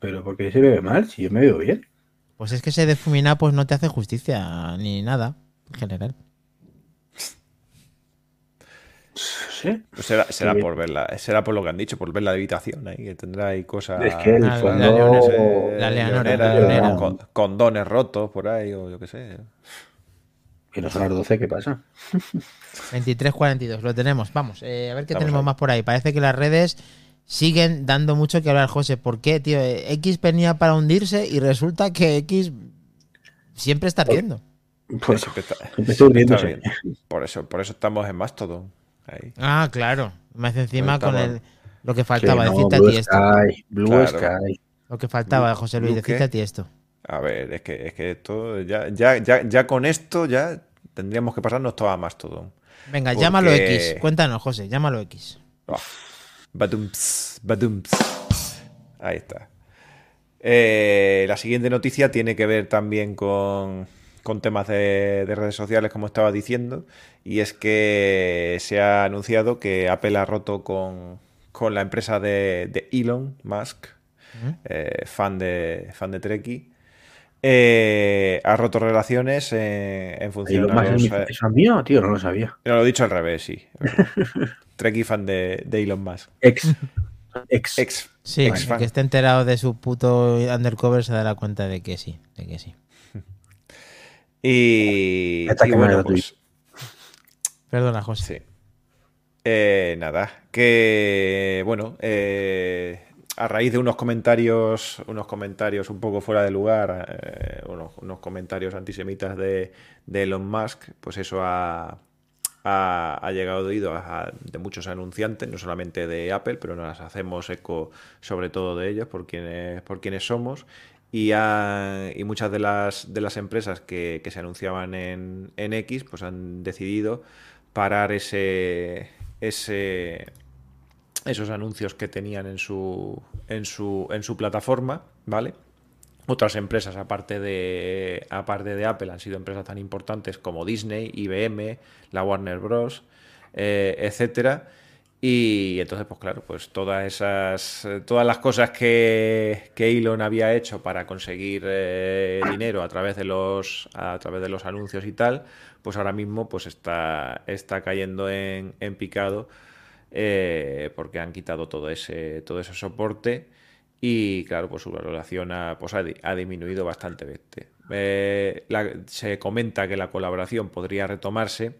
Pero ¿por qué se ve mal? Si yo me veo bien. Pues es que ese difumina pues no te hace justicia ni nada en general. Pues será, será Sí. por verla, será por lo que han dicho, por ver la habitación ahí, que tendrá ahí cosas. Es que el la fondo... leonesa, eh, La leonera, leonera, la leonera. con- condones rotos por ahí, o yo qué sé. Que no son las 12, ¿qué pasa? 23.42, lo tenemos. Vamos, eh, a ver qué Vamos tenemos más por ahí. Parece que las redes siguen dando mucho que hablar, José. ¿Por qué, tío? Eh, X venía para hundirse y resulta que X siempre está ardiendo. Pues Siempre está- siempre. Por eso, por eso estamos en Mastodon. Ahí. Ah, claro. Me hace encima con el lo que faltaba, Que no, decirte a Blue ti esto. Sky, Blue Claro. Sky. Lo que faltaba, José Luis, Blue decirte a ti esto. A ver, es que, es que esto, ya, ya, ya, ya con esto ya tendríamos que pasarnos todo a Mastodon. Venga, Porque- llámalo X. Cuéntanos, José, llámalo X. Oh, badumps, badumps. Ahí está. Eh, la siguiente noticia tiene que ver también con, con temas de, de redes sociales, como estaba diciendo, y es que se ha anunciado que Apple ha roto con, con la empresa de, de Elon Musk, eh, fan de fan de Treki. eh, ha roto relaciones eh, en Ahí función a los, es mi- eh, ¿Eso es mío? Tío, no lo sabía. no, lo he dicho al revés, sí. Treki fan de, de Elon Musk. Ex. Ex. Ex. Sí, ex el que esté enterado de su puto undercover se dará cuenta de que sí, de que sí. Y, bueno, pues Perdona, José. sí. Eh, nada, que bueno, eh, a raíz de unos comentarios, unos comentarios un poco fuera de lugar, eh, unos, unos comentarios antisemitas de, de Elon Musk, pues eso ha, ha, ha llegado de oído a- de muchos anunciantes, no solamente de Apple, pero nos hacemos eco sobre todo de ellos por quienes, por quienes somos. Y, ha- y muchas de las, de las empresas que, que se anunciaban en, en X pues han decidido parar ese, ese, esos anuncios que tenían en su, en su, en su plataforma, ¿vale? Otras empresas, aparte de, aparte de Apple, han sido empresas tan importantes como Disney, IBM, la Warner Bros., eh, etcétera. Y entonces, pues claro, pues todas esas, todas las cosas que, que Elon había hecho para conseguir eh, dinero a través de los, a través de los anuncios y tal, pues ahora mismo pues está, está cayendo en, en picado eh, porque han quitado todo ese, todo ese soporte y claro, pues su valoración ha, pues ha, di- ha disminuido bastante. Eh, se comenta que la colaboración podría retomarse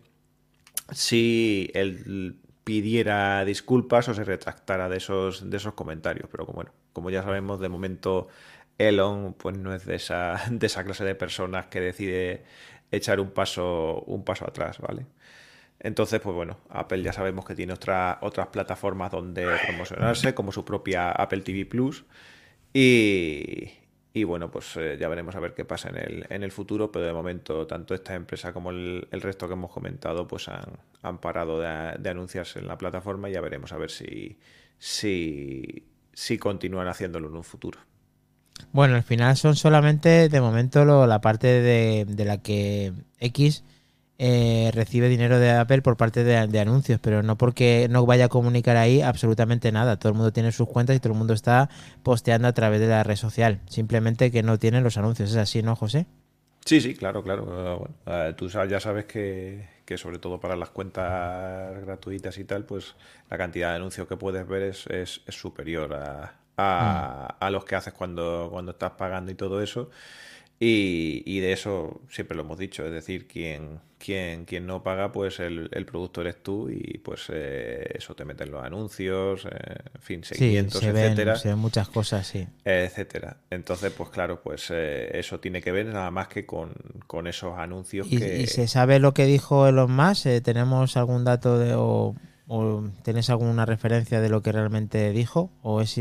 si él pidiera disculpas o se retractara de esos, de esos comentarios. Pero como, bueno, como ya sabemos, de momento Elon pues no es de esa, de esa clase de personas que decide echar un paso, un paso atrás, ¿vale? Entonces, pues bueno, Apple ya sabemos que tiene otra- otras plataformas donde promocionarse, como su propia Apple TV Plus. Y, y bueno, pues eh, ya veremos a ver qué pasa en el, en el futuro, pero de momento tanto esta empresa como el, resto que hemos comentado pues han, han parado de, anunciarse en la plataforma y ya veremos a ver si, si, si continúan haciéndolo en un futuro. Bueno, al final son solamente de momento la parte de, de la que X eh, recibe dinero de Apple por parte de, de anuncios, pero no porque no vaya a comunicar ahí absolutamente nada. Todo el mundo tiene sus cuentas y todo el mundo está posteando a través de la red social. Simplemente que no tienen los anuncios. ¿Es así, no, José? Sí, sí, claro, claro. Eh, bueno, eh, tú ya sabes que, que sobre todo para las cuentas gratuitas y tal, pues la cantidad de anuncios que puedes ver es, es- es superior a, a- a los que haces cuando, cuando estás pagando y todo eso. Y, y de eso siempre lo hemos dicho, es decir, quien, quien, quien no paga, pues el, el producto eres tú y pues eh, eso te meten los anuncios, eh, en fin, Sí, seguimientos, se ven, etcétera se ven muchas cosas, sí. etcétera. Entonces, pues claro, pues eh, eso tiene que ver nada más que con, con esos anuncios ¿Y, que... y se sabe lo que dijo Elon Musk? Eh, ¿Tenemos algún dato de, o ¿O tienes alguna referencia de lo que realmente dijo? ¿O es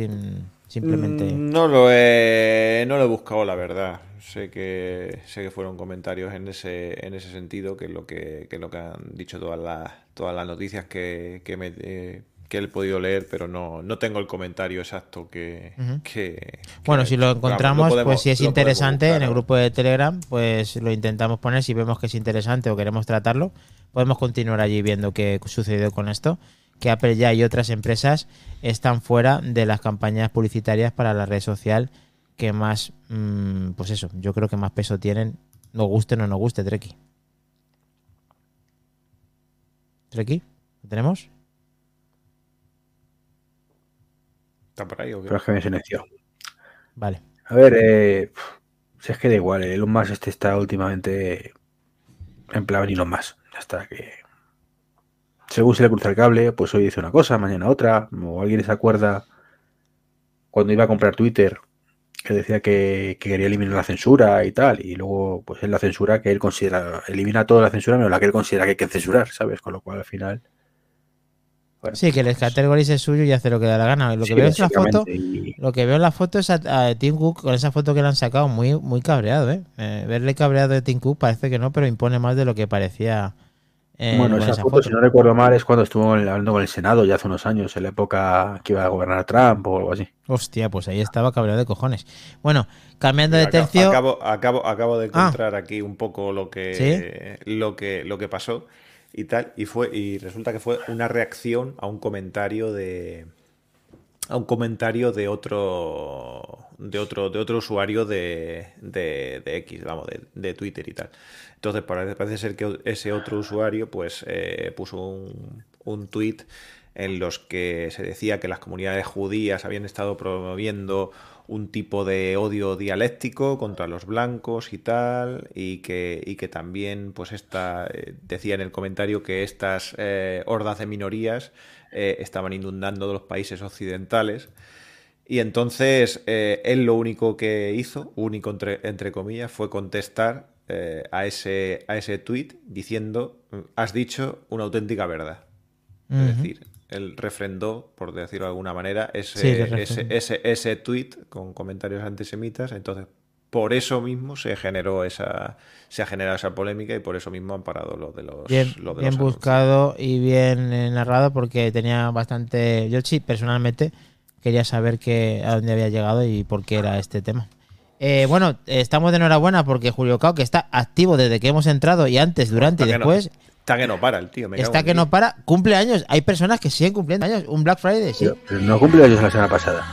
simplemente.? Mm, no lo he. No lo he buscado, la verdad. Sé que. Sé que fueron comentarios en ese, en ese sentido, que es lo que, que lo que han dicho todas las, todas las noticias que, que me. Eh, que he podido leer, pero no, no tengo el comentario exacto que... bueno, si lo encontramos, pues si es interesante en el grupo de Telegram, pues lo intentamos poner. Si vemos que es interesante o queremos tratarlo, podemos continuar allí viendo qué sucedió con esto. Que Apple ya y otras empresas están fuera de las campañas publicitarias para la red social que más, mm, pues eso, yo creo que más peso tienen, nos guste o no nos guste, Treki. ¿Treki? ¿Lo tenemos? ¿Está por ahí o qué? Pero es que me silenció. Vale. A ver, eh, si es que da igual, el Elon Musk este está últimamente en plan Elon Musk. Hasta que según se le cruza el cable, pues hoy dice una cosa, mañana otra, o alguien se acuerda cuando iba a comprar Twitter, que decía que, quería eliminar la censura y tal, y luego pues es la censura que él considera, elimina toda la censura menos la que él considera que hay que censurar, ¿sabes? Con lo cual al final sí, que el categorize es suyo y hace lo que da la gana. Lo que veo en la foto, lo que veo en la foto es a, Tim Cook con esa foto que le han sacado muy, muy cabreado, ¿eh? ¿eh? Verle cabreado de Tim Cook parece que no, pero impone más de lo que parecía. Eh, bueno, esa, foto, si no recuerdo mal, es cuando estuvo hablando con el Senado ya hace unos años, en la época que iba a gobernar Trump o algo así. Hostia, pues ahí estaba cabreado de cojones. Bueno, cambiando de tercio. Acabo, acabo, acabo de ah. encontrar aquí un poco lo que, lo que, lo que pasó y tal, y fue, y resulta que fue una reacción a un comentario de a un comentario de otro de otro de otro usuario de, de, X, vamos, de, Twitter y tal. Entonces parece, ser que ese otro usuario pues eh, puso un, un tweet en los que se decía que las comunidades judías habían estado promoviendo un tipo de odio dialéctico contra los blancos y tal, y que, que también, pues esta, eh, decía en el comentario que estas eh, hordas de minorías estaban inundando los países occidentales. Y entonces él lo único que hizo, único entre, comillas, fue contestar a, ese, a ese tweet diciendo, has dicho una auténtica verdad. Es decir, él refrendó, por decirlo de alguna manera, ese, ese, ese, ese, tweet con comentarios antisemitas. Entonces, por eso mismo se generó esa se ha generado esa polémica y por eso mismo han parado lo de los bien, bien buscado y bien eh, narrado porque tenía bastante yo sí personalmente quería saber que, a dónde había llegado y por qué era este tema eh, bueno estamos de enhorabuena porque Julio Cao que está activo desde que hemos entrado y antes durante y después Está que no para el tío. está que no para. Cumple años. Hay personas que siguen cumpliendo años. Un Black Friday, sí. Pero no cumple años la semana pasada.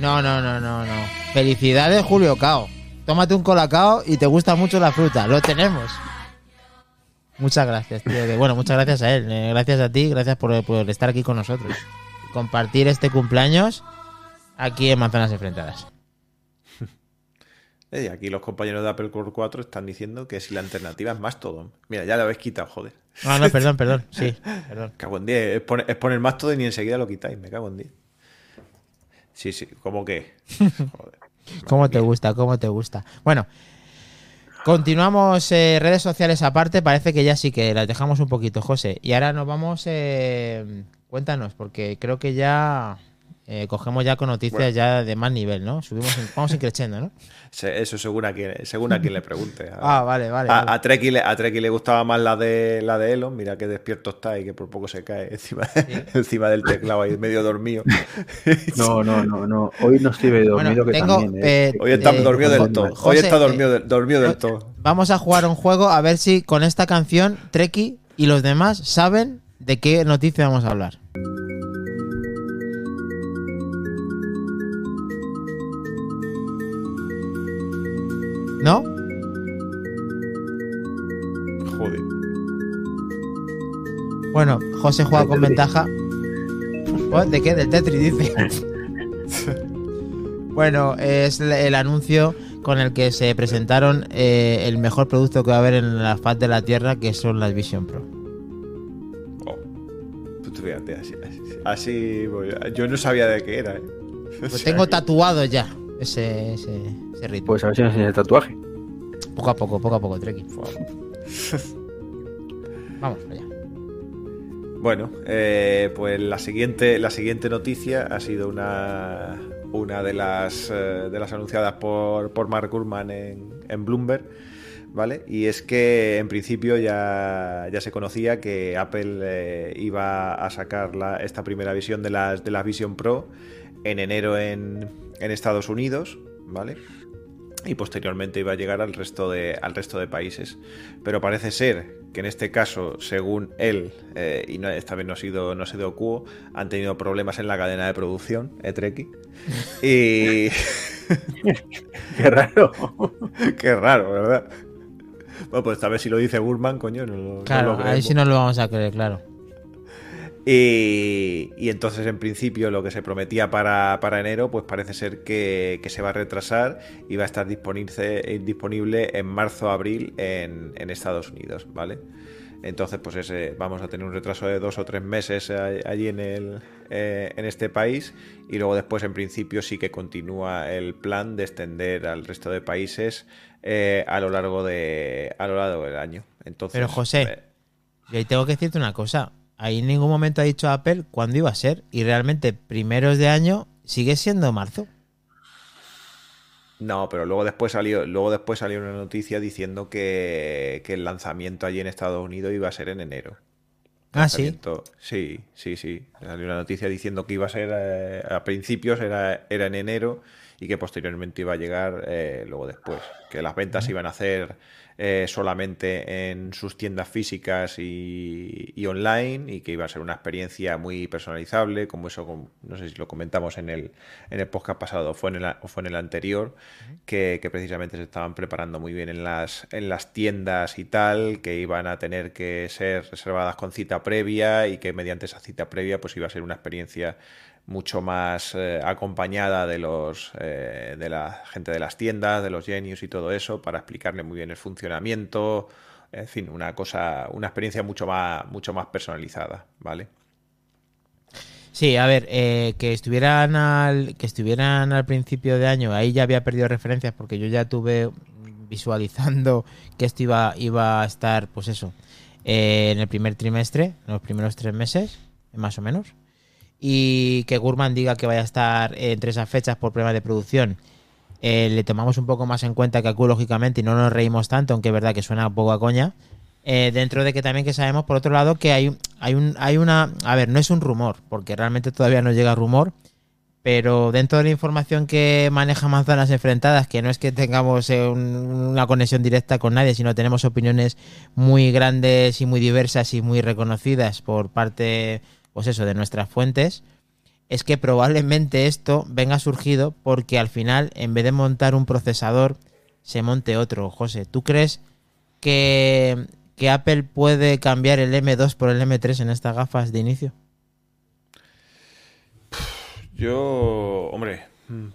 No, no, no, no, no. Felicidades, Julio Cao. Tómate un colacao y te gusta mucho la fruta. Lo tenemos. Muchas gracias, tío. Bueno, muchas gracias a él. Eh, gracias a ti. Gracias por, por estar aquí con nosotros. Compartir este cumpleaños aquí en Manzanas Enfrentadas. Y aquí los compañeros de Apple Core 4 están diciendo que si la alternativa es Mastodon. Mira, ya lo habéis quitado, joder. Ah, no, perdón, perdón. Sí, perdón. Cago en 10. Es poner, es poner Mastodon y enseguida lo quitáis. Me cago en 10. Sí, sí. ¿Cómo que? Joder. ¿Cómo te gusta? ¿Cómo te gusta? Bueno, continuamos eh, redes sociales aparte. Parece que ya sí que las dejamos un poquito, José. Y ahora nos vamos. Eh, cuéntanos, porque creo que ya eh, cogemos ya con noticias ya de más nivel, ¿no? Subimos, vamos increciendo, ¿no? Eso según a quien, según a quien le pregunte. ah, vale, vale. A, a, Treki le, a le gustaba más la de la de Elon, mira qué despierto está y que por poco se cae encima, encima del teclado ahí medio dormido. no, no, no, no. Hoy no estoy medio dormido que también, ¿eh? Hoy está dormido del todo. Hoy está dormido, dormido del todo. Vamos a jugar un juego a ver si con esta canción Treki y los demás saben de qué noticia vamos a hablar. ¿No? Joder. Bueno, José juega con ventaja. ¿De qué? Del Tetris, dice. bueno, es el anuncio con el que se presentaron eh, el mejor producto que va a haber en la faz de la Tierra, que son las Vision Pro. Oh. Pues fíjate, así, yo no sabía de qué era. ¿eh? Pues tengo tatuado ya ese, ese, ese ritmo. Pues a ver si nos enseña el tatuaje. Poco a poco, poco a poco, Treki. Vamos allá. Bueno, eh, pues la siguiente, la siguiente noticia ha sido una, una de, las, eh, de las anunciadas por, por Mark Gurman en, en Bloomberg. ¿Vale? Y es que en principio ya, ya se conocía que Apple eh, iba a sacar la, esta primera visión de las, de la Vision Pro en enero en, en Estados Unidos, ¿vale? y posteriormente iba a llegar al resto de, al resto de países. Pero parece ser que en este caso, según él, eh, y no, esta vez no ha sido, no ha sido Cuo, han tenido problemas en la cadena de producción, Etreki. Y. Qué raro. Qué raro, ¿verdad? Bueno, pues esta vez si lo dice Gurman, coño, no, no Claro, lo ahí sí no lo vamos a creer, claro. Y, y entonces, en principio, lo que se prometía para, para enero, pues parece ser que, que se va a retrasar y va a estar disponible, disponible en marzo-abril en, en Estados Unidos, ¿vale? Entonces, pues ese, vamos a tener un retraso de dos o tres meses a- allí en, el, eh, en este país y luego después, en principio, sí que continúa el plan de extender al resto de países eh, a lo largo de a lo largo del año. Entonces, Pero, José, eh, Y ahí tengo que decirte una cosa. Ahí en ningún momento ha dicho Apple cuándo iba a ser. Y realmente, primeros de año, sigue siendo marzo. No, pero luego después salió, luego después salió una noticia diciendo que, que el lanzamiento allí en Estados Unidos iba a ser en enero. Ah, sí. Sí, sí, sí. Salió una noticia diciendo que iba a ser eh, a principios, era, era en enero y que posteriormente iba a llegar eh, luego después. Que las ventas iban a hacer eh, solamente en sus tiendas físicas y, y online y que iba a ser una experiencia muy personalizable, como eso, no sé si lo comentamos en el, en el podcast pasado o fue en el, o fue en el anterior, que, que precisamente se estaban preparando muy bien en las, en las tiendas y tal, que iban a tener que ser reservadas con cita previa y que mediante esa cita previa pues iba a ser una experiencia mucho más eh, acompañada de los eh, de la gente de las tiendas, de los genius y todo eso, para explicarle muy bien el funcionamiento, en fin, una cosa, una experiencia mucho más, mucho más personalizada, ¿vale? Sí, a ver, eh, que estuvieran al que estuvieran al principio de año, ahí ya había perdido referencias porque yo ya tuve visualizando que esto iba, iba a estar, pues eso, en el primer trimestre, en los primeros tres meses, más o menos. Y que Gurman diga que vaya a estar entre esas fechas por problemas de producción. eh, le tomamos un poco más en cuenta que aquí, lógicamente, y no nos reímos tanto, aunque es verdad que suena un poco a coña. Eh, dentro de que también que sabemos, por otro lado, que hay, hay, un, hay una... A ver, no es un rumor, porque realmente todavía no llega rumor, pero dentro de la información que maneja Manzanas Enfrentadas, que no es que tengamos eh, un- una conexión directa con nadie, sino tenemos opiniones muy grandes y muy diversas y muy reconocidas por parte, pues eso, de nuestras fuentes, es que probablemente esto venga surgido porque al final, en vez de montar un procesador, se monte otro. José, ¿tú crees que, que Apple puede cambiar el M2 por el M3 en estas gafas de inicio? Yo, hombre,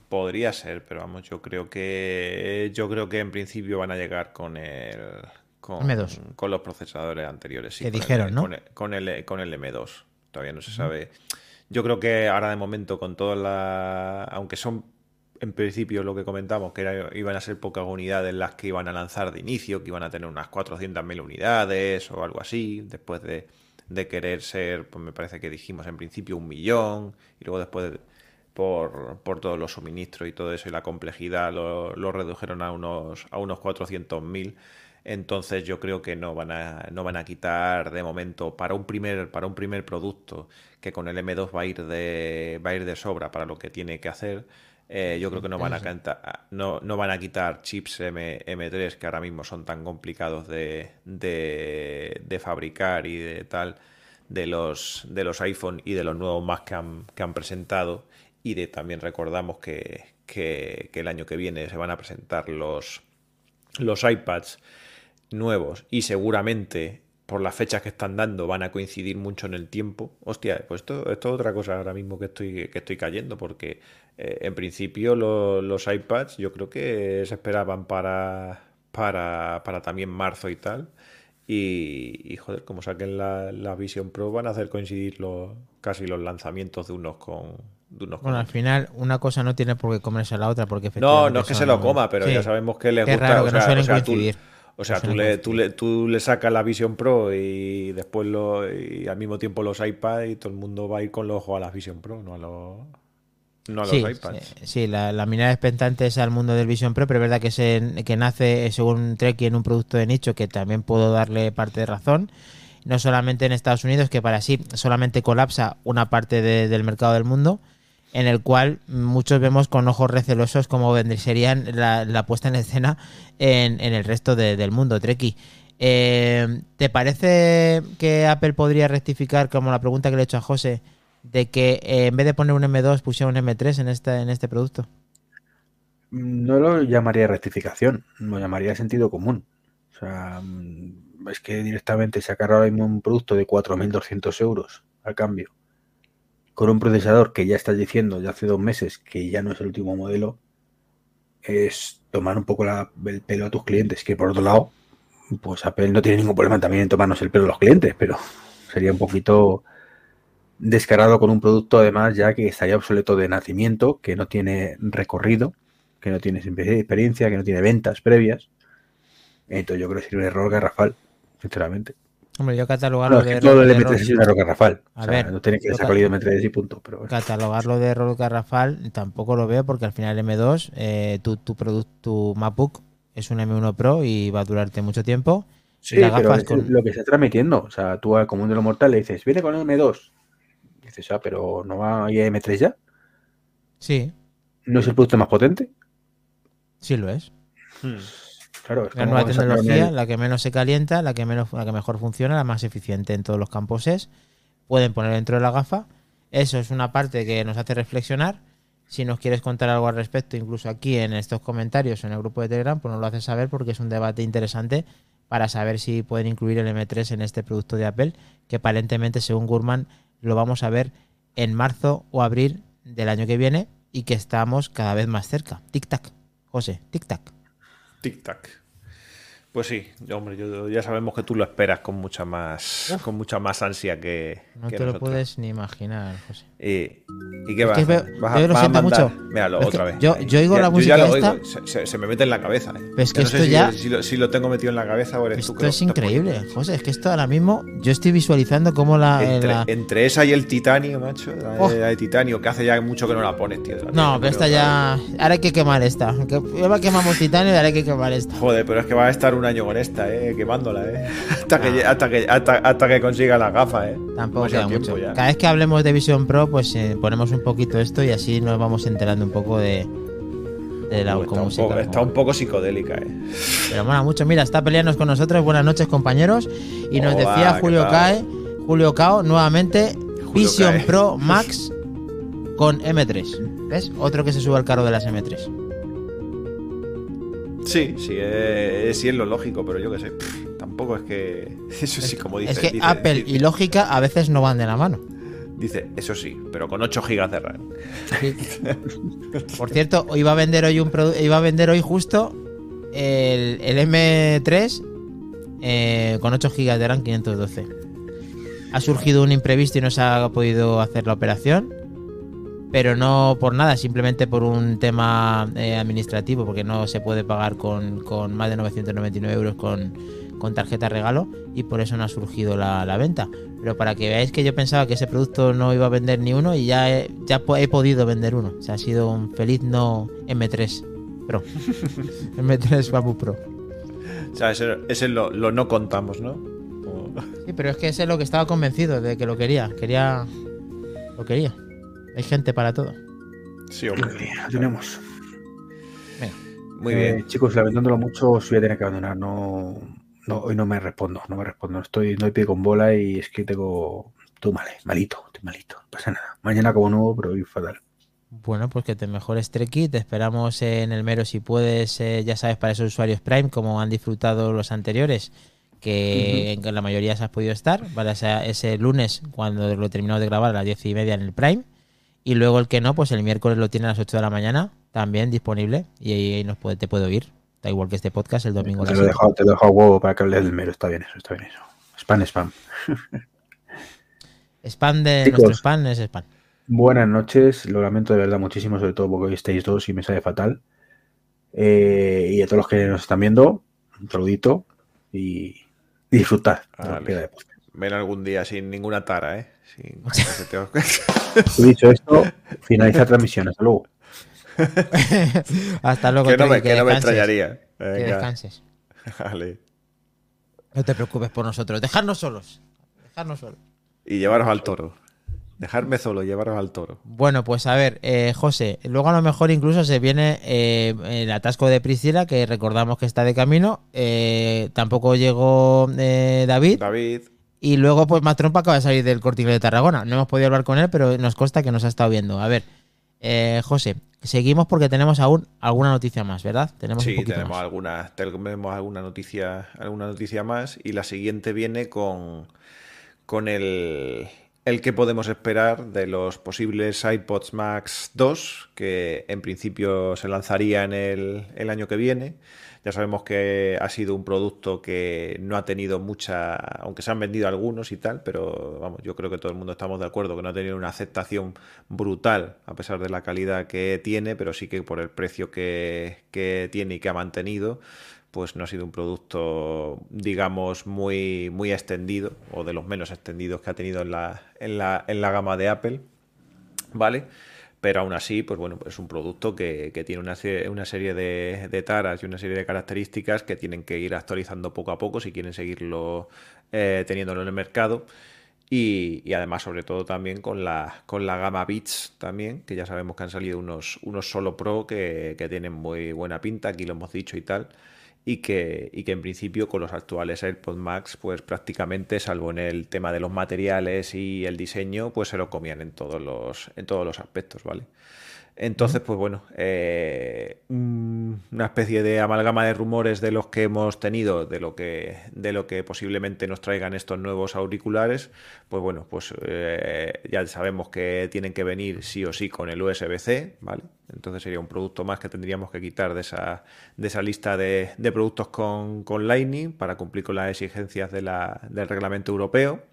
podría ser, pero vamos, yo creo que yo creo que en principio van a llegar con el con, M2. con los procesadores anteriores, sí, Que el- dijeron, ¿no? Con el, con el, con el M2. Todavía no se sabe. Yo creo que ahora de momento con todas las aunque son en principio lo que comentamos, que era- iban a ser pocas unidades las que iban a lanzar de inicio, que iban a tener unas 400.000 unidades o algo así, después de, de querer ser, pues me parece que dijimos en principio un millón, y luego después de- por, por todos los suministros y todo eso y la complejidad lo, lo redujeron a unos, a unos 400.000. Entonces yo creo que no van a, no van a quitar de momento para un primer, para un primer producto que con el M2 va a ir de, va a ir de sobra para lo que tiene que hacer. eh, yo creo que no van a canta- no, no van a quitar chips M, M3 que ahora mismo son tan complicados de, de, de fabricar y de tal de los, de los iPhone y de los nuevos Mac que han, que han presentado. Y de también recordamos que, que, que el año que viene se van a presentar los, los iPads nuevos y seguramente por las fechas que están dando van a coincidir mucho en el tiempo. Hostia, pues esto, esto es otra cosa ahora mismo que estoy, que estoy cayendo, porque eh, en principio lo- los iPads yo creo que se esperaban para, para, para también marzo y tal. Y, y, joder, como saquen la, la Vision Pro van a hacer coincidir los, casi los lanzamientos de unos con, de unos con Bueno, al final una cosa no tiene por qué comerse a la otra porque No, efectivamente no es que se lo coma, pero Sí. ya sabemos que les Qué gusta. raro o que no suelen o sea, tú- O sea, tú le, tú, le, tú le sacas la Vision Pro y después lo, y al mismo tiempo los iPads y todo el mundo va a ir con los ojos a la Vision Pro, no a los, no a los iPads. Sí, la, la, mirada expectante es al mundo del Vision Pro, pero es verdad que, se, que nace, según Treki, en un producto de nicho que también puedo darle parte de razón. No solamente en Estados Unidos, que para sí solamente colapsa una parte del mercado del mundo, en el cual muchos vemos con ojos recelosos cómo serían la, puesta en escena en, el resto del mundo, Treki. Eh, ¿Te parece que Apple podría rectificar, como la pregunta que le he hecho a José, de que eh, en vez de poner un M2 pusiera un M3 en este, en este producto? No lo llamaría rectificación, lo llamaría sentido común. O sea, es que directamente sacar ahora mismo un producto de 4.200 euros al cambio con un procesador que ya estás diciendo ya hace dos meses que ya no es el último modelo, es tomar un poco el pelo a tus clientes, que por otro lado, pues Apple no tiene ningún problema también en tomarnos el pelo a los clientes, pero sería un poquito descarado con un producto además ya que estaría obsoleto de nacimiento, que no tiene recorrido, que no tiene experiencia, que no tiene ventas previas. Entonces yo creo que sería un error garrafal, sinceramente. Hombre, yo catalogarlo de Todo el M3 es un error garrafal. A ver, no tiene que sacar el M3 y punto. Pero Catalogarlo de error garrafal tampoco lo veo porque al final el M2, eh, tu, tu, tu MacBook es un M1 Pro y va a durarte mucho tiempo. Sí, pero es lo que está transmitiendo. O sea, tú al común de lo mortal le dices, viene con el M2. dices, ah, pero ¿no va a M3 ya? Sí. ¿No es el producto más potente? Sí lo es. Hmm. Claro, la nueva tecnología, la que menos se calienta, la que menos, la que mejor funciona, la más eficiente en todos los campos es. Pueden poner dentro de la gafa. Eso es una parte que nos hace reflexionar. Si nos quieres contar algo al respecto, incluso aquí en estos comentarios en el grupo de Telegram, pues nos lo haces saber porque es un debate interesante para saber si pueden incluir el M3 en este producto de Apple, que aparentemente, según Gurman, lo vamos a ver en marzo o abril del año que viene y que estamos cada vez más cerca. Tic-tac. José, tic-tac. Tic-tac. Pues sí, hombre, yo, ya sabemos que tú lo esperas con mucha más, con mucha más ansia que. No te lo puedes ni imaginar, José. ¿Y, qué va? yo lo siento mucho. Míralo, otra vez. Yo, yo oigo la música. Ya lo esta... se, me mete en la cabeza. ¿eh? Pero es que esto ya. Si, lo, tengo metido en la cabeza o eres esto tú es increíble, José. Es que esto ahora mismo. Yo estoy visualizando cómo la. Entre, esa y el titanio, macho. La, oh. de titanio, que hace ya mucho que no la pones, tío. no, pero esta ya. Ahora hay que quemar esta. Ya quemamos titanio y ahora hay que quemar esta. Joder, pero es que va a estar un año con esta, ¿eh? quemándola, ¿eh? Hasta, que, hasta, que, hasta, que consiga la gafa, ¿eh? Tampoco queda mucho. Cada vez que hablemos de Vision Pro, pues eh, ponemos un poquito esto y así nos vamos enterando un poco de, de la está, un poco, está un poco psicodélica, ¿eh? Pero mola mucho. Mira, está peleándonos con nosotros. Buenas noches, compañeros. Y nos decía Julio Cae, Julio Cao, nuevamente, Vision Pro Max con M3. ¿Ves? Otro que se sube al carro de las M3. Sí, sí, es, sí es lo lógico, pero yo qué sé. tampoco es que. Eso sí, como dice. Es que Apple y lógica a veces no van de la mano. Dice, eso sí, pero con 8 GB de RAM. Por cierto, iba a vender hoy un iba a vender hoy justo el, M3 eh, con 8 GB de RAM 512. Ha surgido un imprevisto y no se ha podido hacer la operación pero no por nada, simplemente por un tema eh, administrativo, porque no se puede pagar con, más de 999 euros con, tarjeta regalo y por eso no ha surgido la, venta. Pero para que veáis que yo pensaba que ese producto no iba a vender ni uno y ya he, ya he podido vender uno. O sea, ha sido un feliz no M3 Pro. M3 Babu Pro. O sea, ese, lo, lo, no contamos, ¿no? Sí, pero es que ese es lo que estaba convencido de que lo quería. Quería. Lo quería. Hay gente para todo. Sí, hombre. Lo tenemos. Muy bien. Eh, chicos, lamentándolo mucho, os voy a tener que abandonar. No, no, hoy no me respondo, no me respondo. Estoy, no hay pie con bola y es que tengo. Estoy mal, malito, estoy malito. No pasa nada. Mañana como nuevo, pero hoy fatal. Bueno, pues que te mejores Treki. Te esperamos en el mero si puedes, eh, ya sabes, para esos usuarios Prime, como han disfrutado los anteriores, que en la mayoría se has podido estar. Para ese, lunes, cuando lo he terminado de grabar a las diez y media en el Prime. Y luego el que no, pues el miércoles lo tiene a las 8 de la mañana, también disponible. Y ahí nos puede, te puedo oír. Da igual que este podcast el domingo. Te lo he dejado, te lo he huevo para que hables del mero. Está bien eso, está bien eso. Spam, spam. spam de nuestro spam es spam. Buenas noches, lo lamento de verdad muchísimo, sobre todo porque hoy estáis dos y me sale fatal. Eh, y a todos los que nos están viendo, un saludito y, disfrutar. Ven algún día sin ninguna tara, ¿eh? Sin... dicho esto, finaliza transmisión. Hasta luego. Hasta luego. Que no me, que no me extrañaría. Que descanses. Vale. No te preocupes por nosotros. Dejarnos solos. Dejarnos solos. Y llevaros al toro. Dejarme solo, llevaros al toro. Bueno, pues a ver, eh, José, luego a lo mejor incluso se viene eh, el atasco de Priscila, que recordamos que está de camino. Eh, tampoco llegó David. David. Y luego, pues más trompa acaba de salir del corte de Tarragona. No hemos podido hablar con él, pero nos consta que nos ha estado viendo. A ver, José, seguimos porque tenemos aún alguna noticia más, ¿verdad? Tenemos sí, tenemos, Alguna, tenemos alguna noticia, alguna noticia más. Y la siguiente viene con, con el, el que podemos esperar de los posibles iPods Max 2, que en principio se lanzaría en el, el, año que viene. Ya sabemos que ha sido un producto que no ha tenido mucha, aunque se han vendido algunos y tal, pero vamos, yo creo que todo el mundo estamos de acuerdo que no ha tenido una aceptación brutal a pesar de la calidad que tiene, pero sí que por el precio que, tiene y que ha mantenido, pues no ha sido un producto, digamos, muy, muy extendido, o de los menos extendidos que ha tenido en la, en la, en la gama de Apple, ¿vale? Pero aún así, pues bueno, es un producto que, tiene una, una serie de, de, taras y una serie de características que tienen que ir actualizando poco a poco si quieren seguirlo eh, teniéndolo en el mercado. Y, además, sobre todo también con la, con la gama Beats también, que ya sabemos que han salido unos, unos solo Pro que, que tienen muy buena pinta, aquí lo hemos dicho y tal y que, y que en principio con los actuales AirPods Max, pues prácticamente, salvo en el tema de los materiales y el diseño, pues se lo comían en todos los, en todos los aspectos, ¿vale? Entonces, pues bueno, eh, una especie de amalgama de rumores de los que hemos tenido, de lo que, de lo que posiblemente nos traigan estos nuevos auriculares, pues bueno, pues eh, ya sabemos que tienen que venir sí o sí con el USB-C, ¿vale? Entonces sería un producto más que tendríamos que quitar de esa, de esa lista de, productos con, con, Lightning para cumplir con las exigencias de la, del reglamento europeo.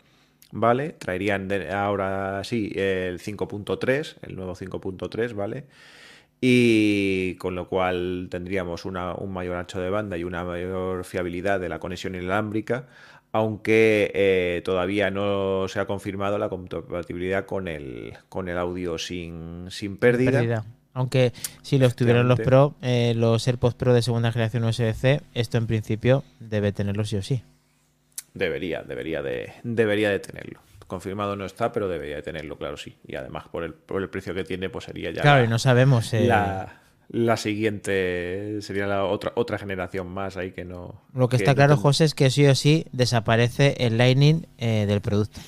¿Vale? Traerían ahora sí el 5.3, el nuevo 5.3, ¿vale? Y con lo cual tendríamos una, un mayor ancho de banda y una mayor fiabilidad de la conexión inalámbrica, aunque eh, todavía no se ha confirmado la compatibilidad con el, con el audio sin, sin pérdida. Aunque si los tuvieran los Pro, eh, los AirPods Pro de segunda generación USB-C, esto en principio debe tenerlo sí o sí. Debería, debería de, debería de tenerlo. Confirmado no está, pero debería de tenerlo, claro, sí. Y además, por el, por el precio que tiene, pues sería ya. Claro, y no sabemos. Eh, la, siguiente sería la otra, otra generación más ahí que no. Lo que, está claro, José, es que sí o sí desaparece el Lightning eh, del producto.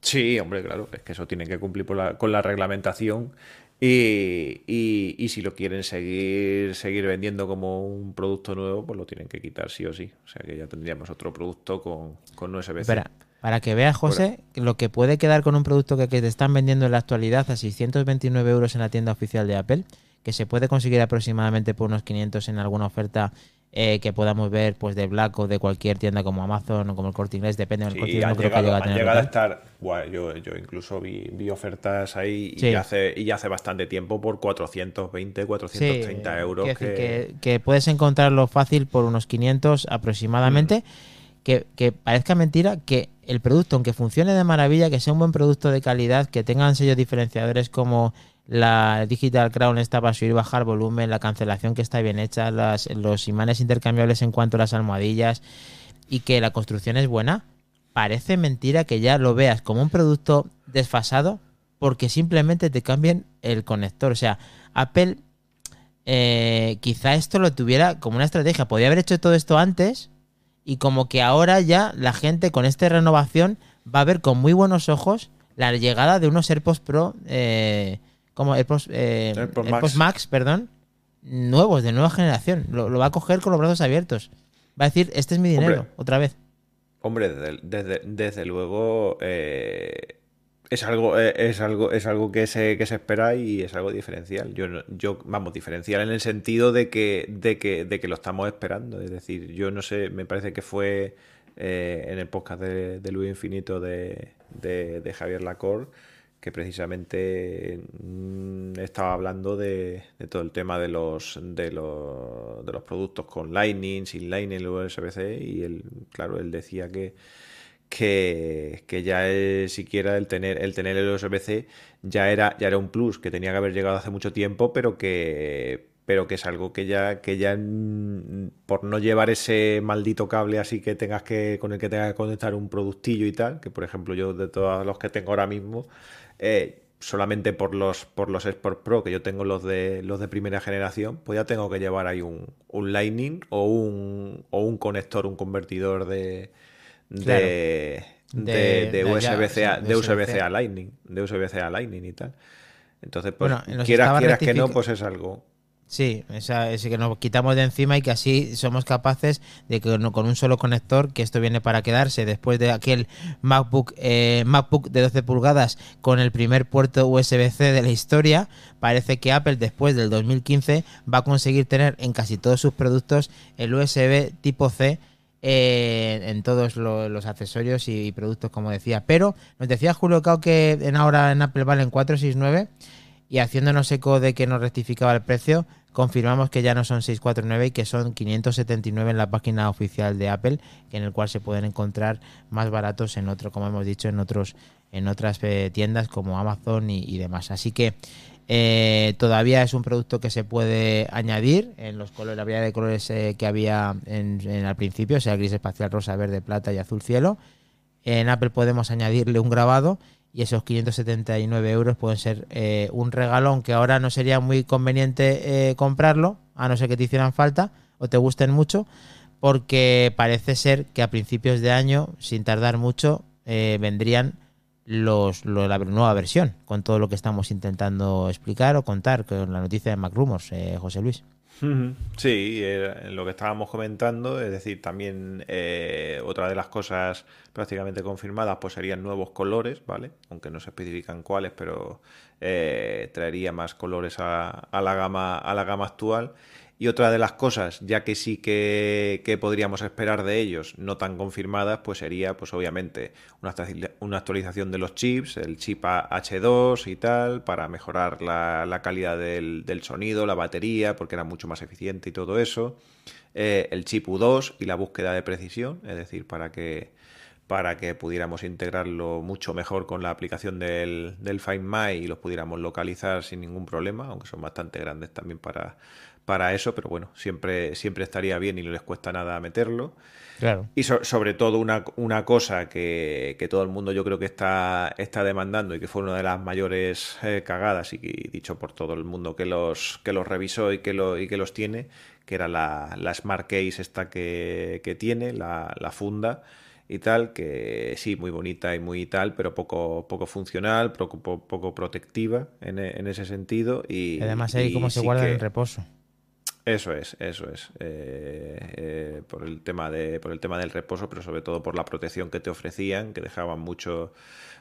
Sí, hombre, claro, es que eso tiene que cumplir con la reglamentación y, y, si lo quieren seguir, seguir vendiendo como un producto nuevo, pues lo tienen que quitar sí o sí. O sea que ya tendríamos otro producto con, con USB. Espera, para que veas, José, lo que puede quedar con un producto que, que, te están vendiendo en la actualidad a 629 euros en la tienda oficial de Apple, que se puede conseguir aproximadamente por unos 500 en alguna oferta eh, que podamos ver pues de Black o de cualquier tienda como Amazon o como el Corte Inglés, depende del Corte Inglés, no creo que llegue a tener. Llegado a estar, yo, yo, incluso vi, vi ofertas ahí y, ya hace, y ya hace bastante tiempo por 420, 430 euros. Que... que... puedes encontrarlo fácil por unos 500 aproximadamente. Mm. Que, que parezca mentira que el producto, aunque funcione de maravilla, que sea un buen producto de calidad, que tengan sellos diferenciadores como la Digital Crown está para subir y bajar volumen, la cancelación que está bien hecha, los imanes intercambiables en cuanto a las almohadillas y que la construcción es buena, parece mentira que ya lo veas como un producto desfasado porque simplemente te cambien el conector. O sea, Apple eh, quizá esto lo tuviera como una estrategia. Podría haber hecho todo esto antes y como que ahora ya la gente con esta renovación va a ver con muy buenos ojos la llegada de unos AirPods Pro eh, como el eh, Max. perdón, nuevos, de nueva generación. Lo, va a coger con los brazos abiertos. Va a decir, este es mi dinero, otra vez. Hombre, desde, desde, luego eh, es algo, eh, es algo, es algo que se, que se espera y es algo diferencial. Yo, yo, vamos, diferencial en el sentido de que, de que, de que lo estamos esperando. Es decir, yo no sé, me parece que fue en el podcast de, Luis Infinito de, de, de Javier Lacorte que precisamente mm, estaba hablando de, todo el tema de los, de los, de los productos con Lightning, sin Lightning, USB-C, y él, claro, él decía que, que, que ya siquiera el tener, el tener el USB-C ya era, ya era un plus que tenía que haber llegado hace mucho tiempo, pero que, pero que es algo que ya, que ya por no llevar ese maldito cable así que tengas que, con el que tengas que conectar un productillo y tal, que por ejemplo yo de todos los que tengo ahora mismo, eh, solamente por los, por los Sport Pro, que yo tengo los de los de primera generación, pues ya tengo que llevar ahí un, un Lightning o un, o un conector, un convertidor de, de, de, USB-C a, de USB a Lightning, de USB-C a Lightning y tal. Entonces, pues quieras, quieras que no, pues es algo Sí, esa, ese que nos quitamos de encima y que así somos capaces de que con un solo conector, que esto viene para quedarse, después de aquel MacBook, eh, MacBook de 12 pulgadas con el primer puerto USB-C de la historia, parece que Apple después del 2015 va a conseguir tener en casi todos sus productos el USB tipo C eh, en todos los accesorios y, productos, como decía. Pero nos decía Julio Cao que en ahora en Apple valen 469 y haciéndonos eco de que nos rectificaba el precio, confirmamos que ya no son 649 y que son 579 en la página oficial de Apple, en el cual se pueden encontrar más baratos en otro, como hemos dicho, en otros en otras eh, tiendas como Amazon y, demás. Así que eh, todavía es un producto que se puede añadir en los colores, la variedad de colores eh, que había en, al principio, sea gris espacial, rosa, verde, plata y azul cielo. En Apple podemos añadirle un grabado y esos 579 euros pueden ser eh, un regalón que ahora no sería muy conveniente eh, comprarlo, a no ser que te hicieran falta o te gusten mucho, porque parece ser que a principios de año, sin tardar mucho, eh, vendrían los, la nueva versión, con todo lo que estamos intentando explicar o contar con la noticia de MacRumors, José Luis. Sí, lo que estábamos comentando, es decir, también eh, otra de las cosas prácticamente confirmadas pues serían nuevos colores, ¿vale? Aunque no se especifican cuáles, pero eh, traería más colores a, a, la gama, a la gama actual. Y otra de las cosas, ya que sí que, podríamos esperar de ellos, no tan confirmadas, pues sería, pues obviamente, una, actualización de los chips, el chip H2 y tal, para mejorar la, calidad del, sonido, la batería, porque era mucho más eficiente y todo eso. Eh, el chip U2 y la búsqueda de precisión, es decir, para que para que pudiéramos integrarlo mucho mejor con la aplicación del, del Find My y los pudiéramos localizar sin ningún problema, aunque son bastante grandes también para, para eso, pero bueno, siempre, siempre estaría bien y no les cuesta nada meterlo. Claro. Y sobre todo una, una cosa que, que, todo el mundo yo creo que está, está demandando y que fue una de las mayores eh, cagadas y, dicho por todo el mundo que los, que los revisó y que, lo, y que los tiene, que era la, la Smart Case esta que, que tiene, la, la, funda y tal, que sí, muy bonita y muy tal, pero poco, poco funcional, poco, poco protectiva en, en ese sentido. Y, además ahí cómo se guarda en reposo. Eso es, eso es. Eh, eh, por el tema de, por el tema del reposo, pero sobre todo por la protección que te ofrecían, que dejaban mucho,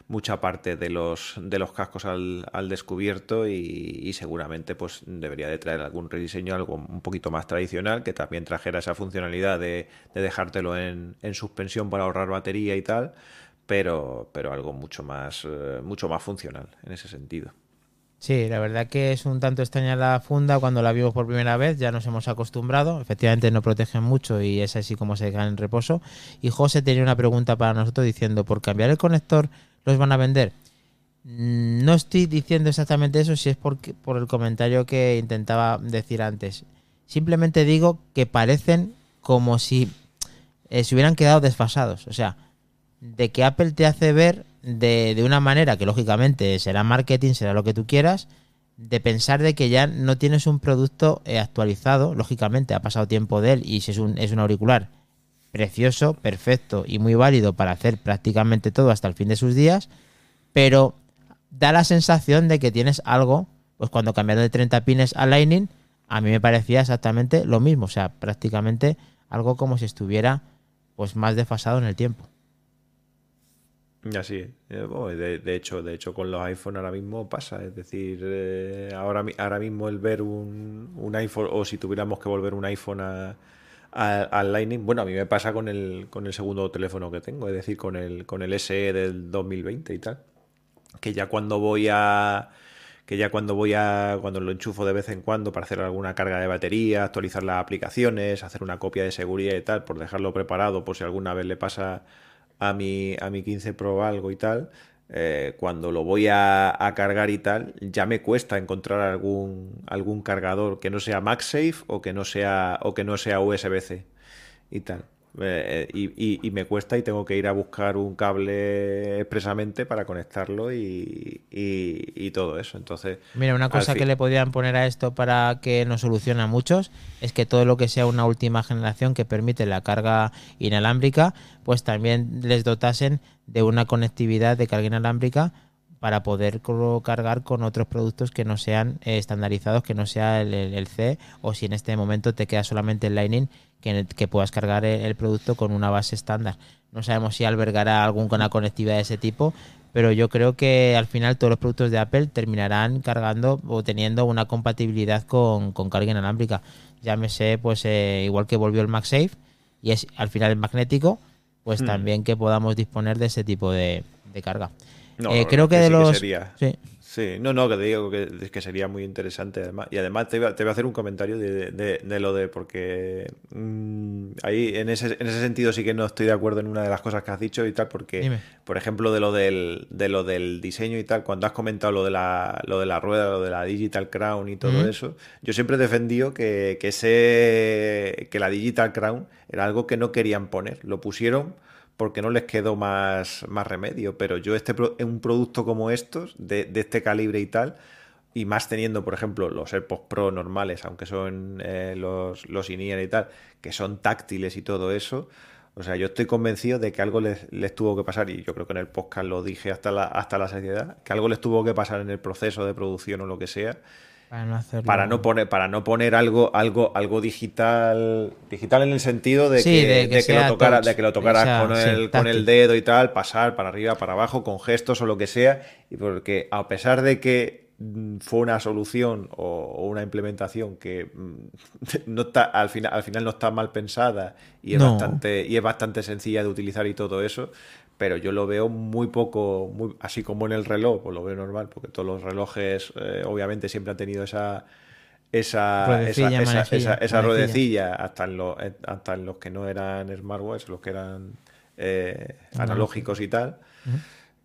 mucha parte de los, de los cascos al, descubierto y, seguramente pues debería de traer algún rediseño, algo un poquito más tradicional, que también trajera esa funcionalidad de, dejártelo en, en, suspensión para ahorrar batería y tal, pero, pero algo mucho más, eh, mucho más funcional en ese sentido. Sí, la verdad que es un tanto extraña la funda cuando la vimos por primera vez, ya nos hemos acostumbrado, efectivamente no protegen mucho y es así como se quedan en reposo. Y José tenía una pregunta para nosotros diciendo, ¿por cambiar el conector los van a vender? Mm, no estoy diciendo exactamente eso, si es por, por el comentario que intentaba decir antes. Simplemente digo que parecen como si eh, se hubieran quedado desfasados. O sea, de que Apple te hace ver de, de, una manera que lógicamente será marketing, será lo que tú quieras, de pensar de que ya no tienes un producto eh, actualizado, lógicamente ha pasado tiempo de él y si es un, es un auricular precioso, perfecto y muy válido para hacer prácticamente todo hasta el fin de sus días, pero da la sensación de que tienes algo, pues cuando cambiaron de 30 pines a Lightning, a mí me parecía exactamente lo mismo, o sea, prácticamente algo como si estuviera pues más desfasado en el tiempo. Así eh, de, hecho, de hecho, con los iPhone ahora mismo pasa. Es decir, eh, ahora, ahora mismo el ver un, un, iPhone, o si tuviéramos que volver un iPhone a, al Lightning, bueno, a mí me pasa con el, con el segundo teléfono que tengo, es decir, con el, con el SE del 2020 y tal. que ya cuando voy a que ya cuando voy a cuando lo enchufo de vez en cuando para hacer alguna carga de batería, actualizar las aplicaciones, hacer una copia de seguridad y tal, por dejarlo preparado por si alguna vez le pasa a mi a mi 15 Pro algo y tal, eh, cuando lo voy a, a, cargar y tal, ya me cuesta encontrar algún algún cargador que no sea MagSafe o que no sea o que no sea USB-C y tal. Eh, y, me cuesta y tengo que ir a buscar un cable expresamente para conectarlo y, todo eso. Entonces, mira, una cosa que le podrían poner a esto para que nos solucione a muchos es que todo lo que sea una última generación que permite la carga inalámbrica, pues también les dotasen de una conectividad de carga inalámbrica para poder cargar con otros productos que no sean eh, estandarizados, que no sea el, C, o si en este momento te queda solamente el Lightning, que, que puedas cargar el, producto con una base estándar. No sabemos si albergará alguna conectividad de ese tipo, pero yo creo que al final todos los productos de Apple terminarán cargando o teniendo una compatibilidad con, carga inalámbrica. Llámese, pues eh, igual que volvió el MagSafe y es al final el magnético, pues hmm. también que podamos disponer de ese tipo de carga. No, eh, creo que, de los. Sí. no, no, que te digo que, que, sería muy interesante además. Y además te voy a, hacer un comentario de, lo de, porque mm, ahí en ese, en ese sentido sí que no estoy de acuerdo en una de las cosas que has dicho y tal, porque, por ejemplo, de lo del, de lo del diseño y tal, cuando has comentado lo de la, lo de la rueda, lo de la Digital Crown y todo eso, yo siempre he defendido que, que, ese, que la Digital Crown era algo que no querían poner. Lo pusieron porque no les quedó más, más remedio. Pero yo, este un producto como estos, de, este calibre y tal, y más teniendo, por ejemplo, los AirPods Pro normales, aunque son eh, los, los y tal, que son táctiles y todo eso. O sea, yo estoy convencido de que algo les, les, tuvo que pasar, y yo creo que en el podcast lo dije hasta la, hasta la saciedad, que algo les tuvo que pasar en el proceso de producción o lo que sea, para no poner, para no poner algo, algo, algo digital, digital en el sentido de que, de que, lo tocara, de que lo tocaras con, el, con el dedo y tal, pasar para arriba, para abajo, con gestos o lo que sea, y porque a pesar de que mm, fue una solución o, una implementación que mm, no está, al final, al final no está mal pensada y es bastante, y es bastante sencilla de utilizar y todo eso, pero yo lo veo muy poco, muy, así como en el reloj, pues lo veo normal, porque todos los relojes eh, obviamente siempre han tenido esa esa esa, esa, ruedecilla hasta en, los, eh, hasta en los que no eran smartwatch, los que eran eh, analógicos. y tal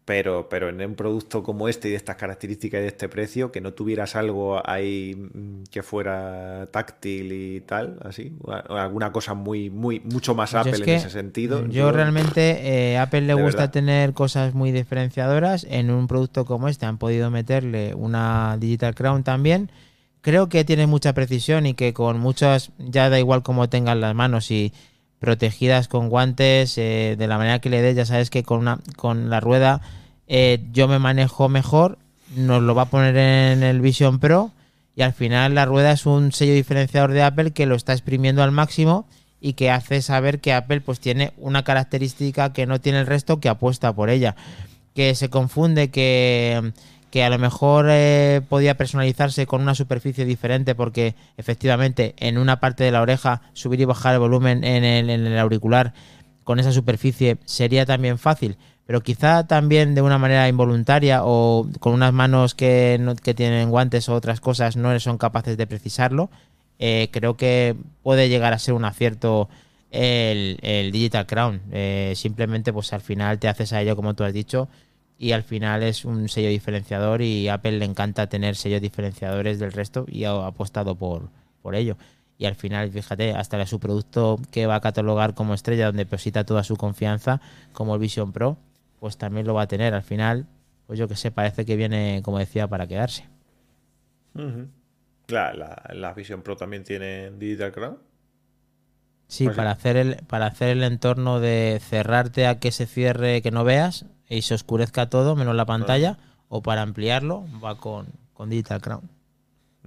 pero, pero en un producto como este y de estas características y de este precio, que no tuvieras algo ahí mm, que fuera táctil y tal, así, alguna cosa muy, muy, mucho más Apple en ese sentido. Yo, realmente, eh, Apple le gusta tener cosas muy diferenciadoras. En un producto como este han podido meterle una Digital Crown también. Creo que tiene mucha precisión y que con muchas, ya da igual cómo tengan las manos y protegidas con guantes, eh, de la manera que le des, ya sabes que con, una, con la rueda eh, yo me manejo mejor, nos lo va a poner en el Vision Pro y al final la rueda es un sello diferenciador de Apple que lo está exprimiendo al máximo y que hace saber que Apple pues tiene una característica que no tiene el resto que apuesta por ella. Que se confunde que que a lo mejor eh, podía personalizarse con una superficie diferente porque efectivamente en una parte de la oreja subir y bajar el volumen en el, auricular con esa superficie sería también fácil, pero quizá también de una manera involuntaria o con unas manos que, que tienen guantes o otras cosas no son capaces de precisarlo, eh, creo que puede llegar a ser un acierto el, Digital Crown. Eh, simplemente pues al final te haces a ello como tú has dicho y al final es un sello diferenciador y Apple le encanta tener sellos diferenciadores del resto y ha apostado por, por ello. Y al final, fíjate, hasta su producto que va a catalogar como estrella, donde deposita toda su confianza, como el Vision Pro, pues también lo va a tener. Al final, pues yo que sé, parece que viene, como decía, para quedarse. la, la, Vision Pro también tiene Digital Crown. Sí, pues para hacer el, para hacer el entorno de cerrarte a que se cierre, que no veas, y se oscurezca todo menos la pantalla, o para ampliarlo va con, Digital Crown.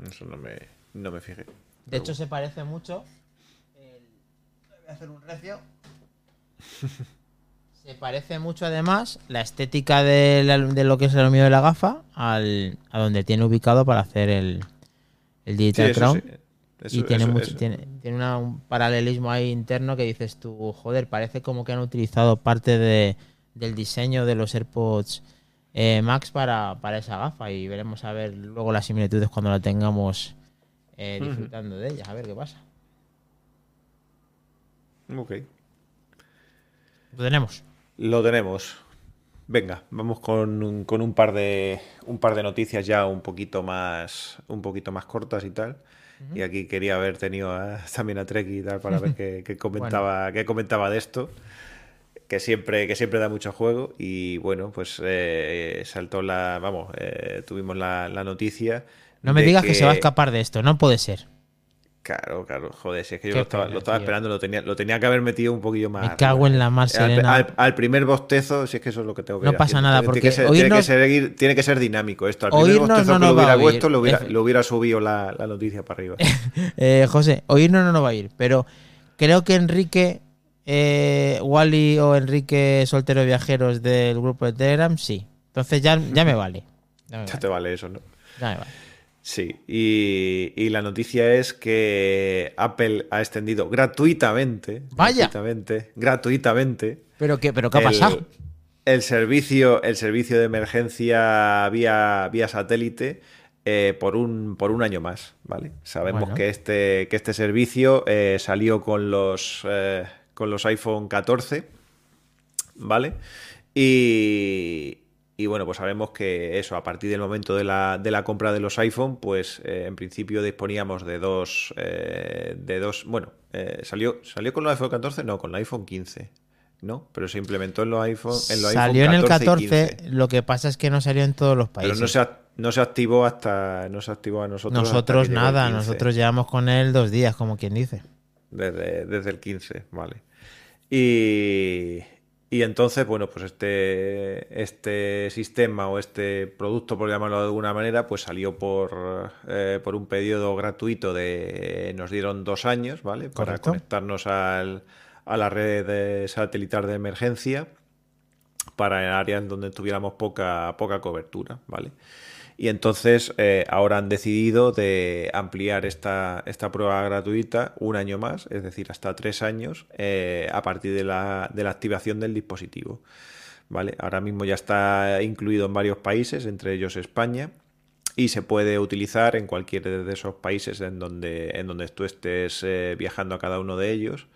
Eso no me, no me fijé. De hecho, se parece mucho. Voy a hacer un recio. se parece mucho además la estética de, lo que es el aluminio de la gafa al, a donde tiene ubicado para hacer el, el Digital Crown. y tiene, mucho, tiene, tiene un paralelismo ahí interno que dices tú, joder, parece como que han utilizado parte de, del diseño de los AirPods eh, Max para, para esa gafa y veremos a ver luego las similitudes cuando la tengamos eh, disfrutando de ellas, a ver qué pasa. Ok. Lo tenemos. Lo tenemos. Venga, vamos con, un- con un par de un par de noticias ya un poquito más un poquito más cortas y tal. Y aquí quería haber tenido a- también a Trek y tal para ver qué, qué comentaba qué comentaba de esto. Que siempre, que siempre da mucho juego. Y bueno, pues eh, saltó la. Vamos, eh, tuvimos la, la noticia. No me digas que... se va a escapar de esto, no puede ser. Claro, claro, joder, si es que yo lo estaba, pena, lo estaba tío. esperando, lo tenía, lo tenía que haber metido un poquillo más. Me cago en la mar, Al- Serena. Al, al primer bostezo, si es que eso es lo que tengo que No ir pasa haciendo. nada, Tiene porque que ser, tiene, que oírnos- ser, tiene que ser dinámico esto. Al primer Oírnos bostezo no que lo hubiera puesto, lo hubiera, Efe- lo hubiera subido la, la noticia para arriba. Eh, José, oírnos no nos va a ir, pero creo que Enrique, eh, Wally o Enrique Soltero Viajeros del grupo de Telegram, sí. Entonces ya, ya me vale. Ya me ya vale. te vale eso, ¿no? ya me vale. Sí, y, y la noticia es que Apple ha extendido gratuitamente, Vaya. gratuitamente, gratuitamente ¿Pero qué, pero qué ha el- pasado? El servicio, el servicio de emergencia vía, vía satélite eh, por, un, por un año más, ¿vale? Sabemos Bueno. que, este, que este servicio eh, salió con los, eh, con los iPhone 14, ¿vale? Y, y bueno, pues sabemos que eso, a partir del momento de la, de la compra de los iPhone, pues eh, en principio disponíamos de dos, eh, de dos, bueno, eh, salió, salió con los iPhone 14, no, con el iPhone 15, ¿no? Pero se implementó en los iPhone, en los Salió iPhone en el 14 y 14, 15. lo que pasa es que no salió en todos los Pero países. no se, no se activó hasta, no se activó a nosotros. nosotros nada, 15. nosotros llevamos con él dos días, como quien dice. Desde, desde el 15, vale. Y, y entonces, bueno, pues este, este sistema o este producto, por llamarlo de alguna manera, pues salió por, eh, por un periodo gratuito de, nos dieron dos años, ¿vale? Para Correcto. conectarnos al, a la red de satelital de emergencia para áreas donde tuviéramos poca, poca cobertura, ¿vale? Y entonces eh, ahora han decidido de ampliar esta, esta prueba gratuita un año más, es decir, hasta tres años, eh, a partir de la, de la activación del dispositivo. ¿Vale? Ahora mismo ya está incluido en varios países, entre ellos España, y se puede utilizar en cualquiera de esos países en donde, en donde tú estés eh, viajando a cada uno de ellos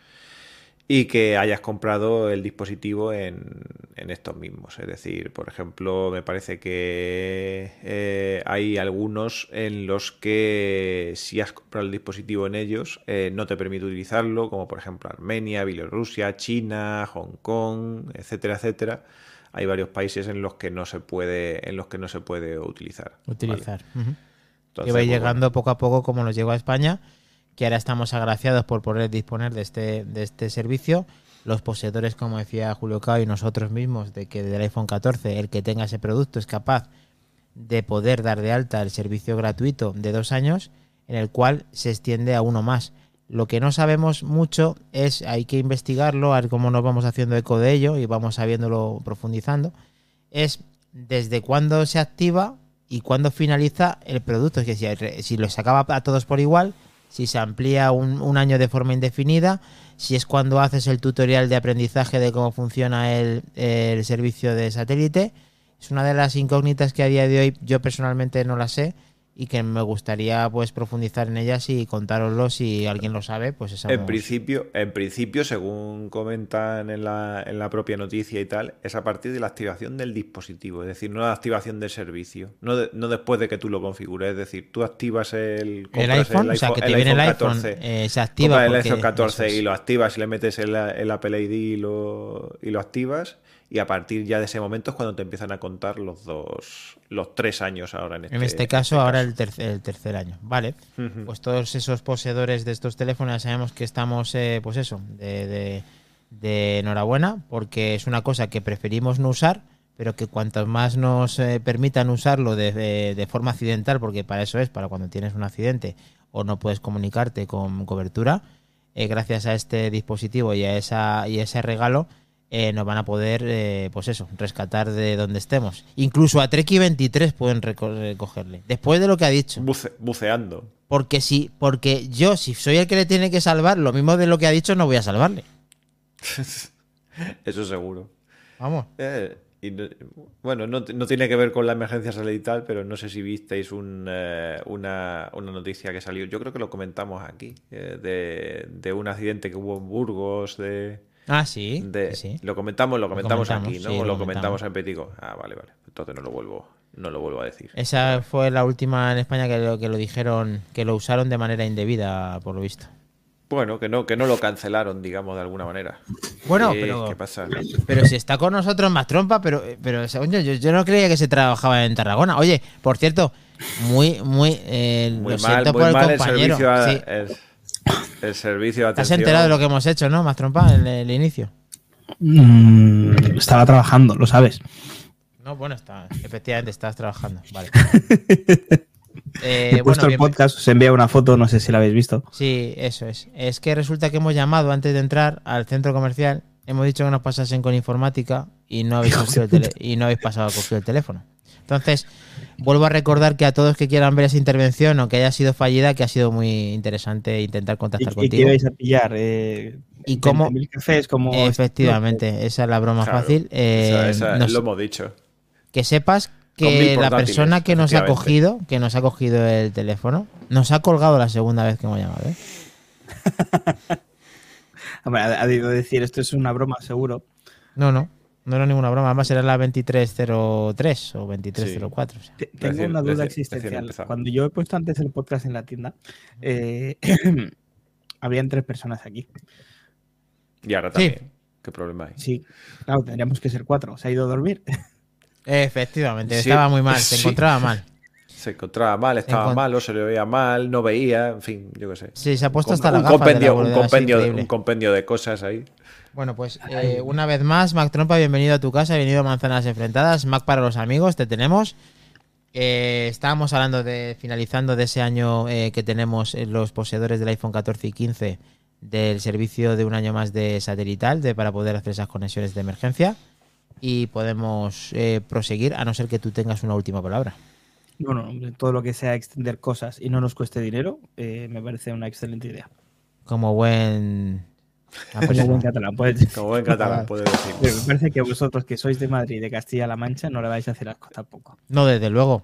y que hayas comprado el dispositivo en, en estos mismos. Es decir, por ejemplo, me parece que eh, hay algunos en los que si has comprado el dispositivo en ellos eh, no te permite utilizarlo, como por ejemplo Armenia, Bielorrusia, China, Hong Kong, etcétera, etcétera. Hay varios países en los que no se puede, en los que no se puede utilizar. ¿vale? Utilizar. Ujú. Entonces, que va pues, llegando poco a poco como nos llegó a España, que ahora estamos agraciados por poder disponer de este, de este servicio. Los poseedores, como decía Julio Cao y nosotros mismos, de que del iPhone 14 el que tenga ese producto es capaz de poder dar de alta el servicio gratuito de dos años, en el cual se extiende a uno más. Lo que no sabemos mucho es, hay que investigarlo, a ver cómo nos vamos haciendo eco de ello y vamos sabiéndolo profundizando, es desde cuándo se activa y cuándo finaliza el producto. Es que si, si lo sacaba a todos por igual, si se amplía un, un año de forma indefinida, si es cuando haces el tutorial de aprendizaje de cómo funciona el, el servicio de satélite. Es una de las incógnitas que a día de hoy yo personalmente no la sé y que me gustaría pues profundizar en ellas y contároslo si alguien lo sabe, pues esa En principio, en principio, según comentan en la, en la propia noticia y tal, es a partir de la activación del dispositivo, es decir, no la activación del servicio, no, de- no después de que tú lo configures, es decir, tú activas el, el compras iPhone, o sea, que te el viene el iPhone iPhone, 14, eh, se activa el iPhone 14 eso es. y lo activas y le metes el, el Apple ID y lo, y lo activas y a partir ya de ese momento es cuando te empiezan a contar los dos, los tres años ahora en este, En este caso, ahora El, tercer, el tercer año. Vale. Pues todos esos poseedores de estos teléfonos ya sabemos que estamos, eh, pues eso, de, de- de enhorabuena, porque es una cosa que preferimos no usar, pero que cuantos más nos eh, permitan usarlo de, de- de forma accidental, porque para eso es, para cuando tienes un accidente o no puedes comunicarte con cobertura, eh, gracias a este dispositivo y a, esa, y a ese regalo, eh, nos van a poder, eh, pues eso, rescatar de donde estemos. Incluso a Treki 23 pueden reco- recogerle. Después de lo que ha dicho. Buce- buceando. Porque si, porque yo, si soy el que le tiene que salvar, lo mismo de lo que ha dicho, no voy a salvarle. Eso seguro. Vamos. Eh, y bueno, no, no, tiene que ver con la emergencia satelital, pero no sé si visteis un, eh, una, una, noticia que salió, yo creo que lo comentamos aquí, de, de, un accidente que hubo en Burgos, de... Ah, sí. De, sí. Lo comentamos, lo comentamos, aquí, ¿no? Sí, lo, lo comentamos en Petico. Ah, vale, vale. Entonces no lo vuelvo, no lo vuelvo a decir. Esa fue la última en España que lo, que lo dijeron, que lo usaron de manera indebida, por lo visto. Bueno, que no, que no lo cancelaron, digamos, de alguna manera. Bueno, ¿Qué, pero, ¿qué pasa? pero si está con nosotros más trompa, pero, pero oye, yo, yo, no creía que se trabajaba en Tarragona. Oye, por cierto, muy, muy, eh, muy lo mal, siento muy por el mal compañero. el servicio, a, sí. el, el, servicio de ¿Te has atención. enterado de lo que hemos hecho, no, más trompa, en el, el inicio? Mm, estaba trabajando, lo sabes. No, bueno, está, efectivamente estás trabajando. Vale. Eh, He puesto bueno, el podcast, os envía una foto, no sé si la habéis visto. Sí, eso es. Es que resulta que hemos llamado antes de entrar al centro comercial, hemos dicho que nos pasasen con informática y no habéis, cogido el tele y no habéis pasado a coger el teléfono. Entonces, vuelvo a recordar que a todos que quieran ver esa intervención, aunque haya sido fallida, que ha sido muy interesante intentar contactar ¿Y, contigo. ¿Y qué vais a pillar? Eh, ¿Y cómo? Cafés, como Efectivamente, esa es la broma Claro, fácil. Eh, esa, esa, nos, lo hemos dicho. Que sepas que la persona que nos ha cogido, que nos ha cogido el teléfono, nos ha colgado la segunda vez que hemos llamado. ¿eh? Hombre, ha, ha debido decir esto es una broma, seguro. No, no. No era ninguna broma, además era la 2303 o 2304. Sí. O sea. Tengo recién, una duda recién, existencial. Recién Cuando yo he puesto antes el podcast en la tienda, eh, habían tres personas aquí. Y ahora también. Sí. ¿Qué problema hay? Sí, claro, tendríamos que ser cuatro. Se ha ido a dormir. Efectivamente, sí, estaba muy mal, se sí. encontraba mal. Se encontraba mal, estaba Encont malo, se le veía mal, no veía, en fin, yo qué sé. Sí, se ha puesto hasta un la gafa compendio, de la un, compendio, un compendio de cosas ahí. Bueno, pues eh, una vez más, Mac Trompa, bienvenido a tu casa, bienvenido a Manzanas Enfrentadas. Mac para los amigos, te tenemos. Eh, estábamos hablando de, finalizando de ese año eh, que tenemos los poseedores del iPhone 14 y 15 del servicio de un año más de satelital de, para poder hacer esas conexiones de emergencia. Y podemos eh, proseguir, a no ser que tú tengas una última palabra. Bueno, todo lo que sea extender cosas y no nos cueste dinero, eh, me parece una excelente idea. Como buen Ah, pues como buen catalán, puedes Como buen catalán, puedes decir. Pero me parece que vosotros que sois de Madrid y de Castilla-La Mancha no le vais a hacer asco tampoco. No, desde luego.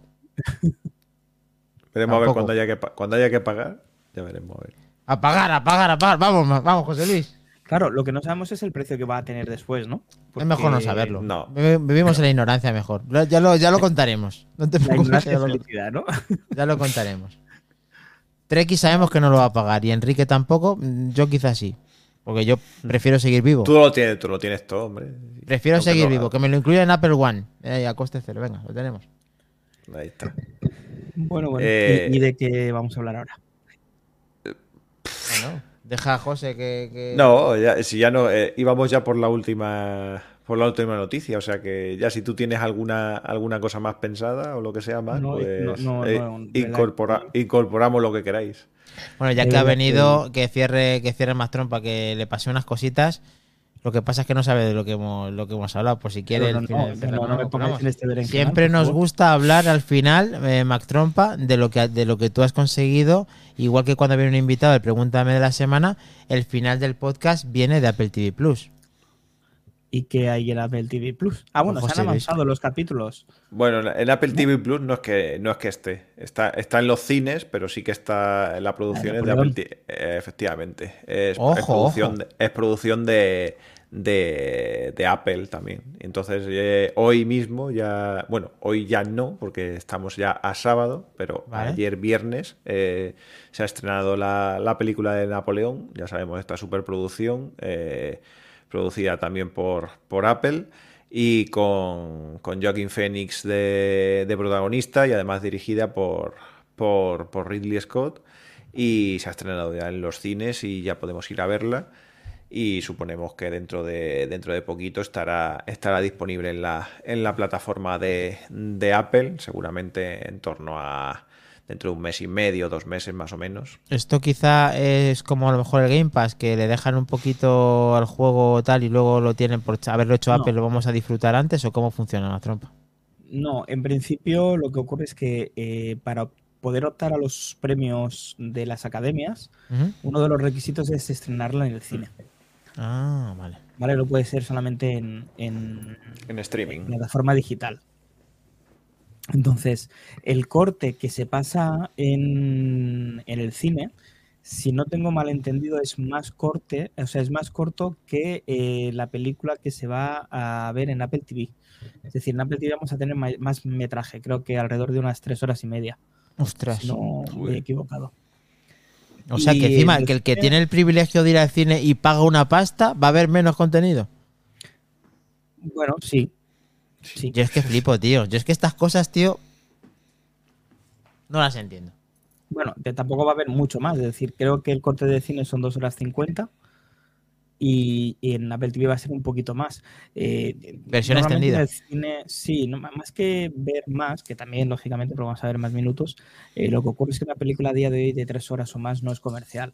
Veremos a ver cuando haya, que, cuando haya que pagar. Ya veremos a ver. A pagar, a pagar, a pagar. Vamos, vamos, José Luis. Claro, lo que no sabemos es el precio que va a tener después, ¿no? Porque... Es mejor no saberlo. No. Vivimos en la ignorancia mejor. Ya lo, ya lo contaremos. No te preocupes. Ya lo, ¿no? ya lo contaremos. Treki sabemos que no lo va a pagar y Enrique tampoco. Yo quizás sí. Porque yo prefiero seguir vivo. Tú lo tienes, tú lo tienes todo, hombre. Prefiero Aunque seguir no, vivo, que me lo incluya en Apple One. Eh, a coste cero, venga, lo tenemos. Ahí está. Bueno, bueno. Eh... ¿Y, ¿Y, de qué vamos a hablar ahora? Bueno, deja a José que. que... No, ya, si ya no. Eh, íbamos ya por la última. Por la última noticia, o sea que ya si tú tienes alguna alguna cosa más pensada o lo que sea más, no, pues no, eh, incorpora, incorporamos lo que queráis. Bueno, ya que ha venido, que cierre, que cierre más trompa, que le pase unas cositas. Lo que pasa es que no sabe de lo que hemos, lo que hemos hablado. Por si quiere, no, no, no, este siempre nos gusta hablar al final, eh, Mac Trompa, de lo que de lo que tú has conseguido. Igual que cuando viene un invitado, el pregúntame de la semana, el final del podcast viene de Apple TV Plus. ¿Y qué hay en Apple TV Plus? Ah, bueno, se han avanzado los capítulos. Bueno, en Apple TV Plus no es que no es que esté. Está, está en los cines, pero sí que está en la producción de Apple TV. Eh, efectivamente. Es, Ojo, es producción, ojo. De, es producción de, de, de Apple también. Entonces, eh, hoy mismo ya. Bueno, hoy ya no, porque estamos ya a sábado, pero Vale. ayer viernes eh, se ha estrenado la, la película de Napoleón. Ya sabemos, esta superproducción. Eh, producida también por, por Apple y con, con Joaquin Phoenix de, de, protagonista y además dirigida por, por, Ridley Scott. Y se ha estrenado ya en los cines y ya podemos ir a verla. Y suponemos que dentro de, dentro de poquito estará, estará disponible en la, en la plataforma de, de Apple, seguramente en torno a dentro de un mes y medio, dos meses más o menos. Esto quizá es como a lo mejor el Game Pass, que le dejan un poquito al juego tal y luego lo tienen por haberlo hecho No. Apple, lo vamos a disfrutar antes o cómo funciona la trompa. No, en principio lo que ocurre es que eh, para poder optar a los premios de las academias, uno de los requisitos es estrenarla en el cine. Ah, vale. ¿Vale? No puede ser solamente en, en, en streaming. En plataforma digital. Entonces, el corte que se pasa en, en, el cine, si no tengo mal entendido, es más corte, o sea, es más corto que eh, la película que se va a ver en Apple TV. Es decir, en Apple TV vamos a tener más, metraje, creo que alrededor de unas tres horas y media. Ostras. no me he equivocado. O sea que encima, que el que tiene el privilegio de ir al cine y paga una pasta, va a haber menos contenido. Bueno, sí. Sí. Yo es que flipo, tío. Yo es que estas cosas, tío, no las entiendo. Bueno, tampoco va a haber mucho más. Es decir, creo que el corte de cine son dos horas 50 y, en Apple TV va a ser un poquito más. Eh, Versión extendida. el cine, sí, más que ver más, que también lógicamente, pero vamos a ver más minutos, eh, lo que ocurre es que una película a día de hoy de tres horas o más no es comercial.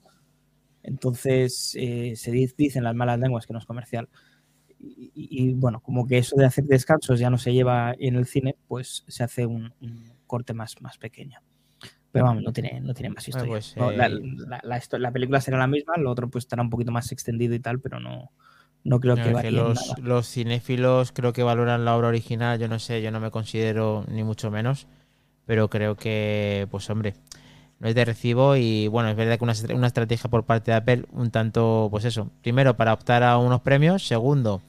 Entonces, eh, se dicen las malas lenguas que no es comercial. Y, bueno, como que eso de hacer descansos ya no se lleva en el cine, pues se hace un, un corte más, más pequeño. Pero vamos, no tiene, no tiene más historia. Pues, eh, la, película será la misma, lo otro pues estará un poquito más extendido y tal, pero no, no creo que, vaya los, los cinéfilos creo que valoran la obra original, yo no sé, yo no me considero ni mucho menos, pero creo que, pues hombre, no es de recibo y bueno, es verdad que una, una estrategia por parte de Apple un tanto, pues eso, primero para optar a unos premios, segundo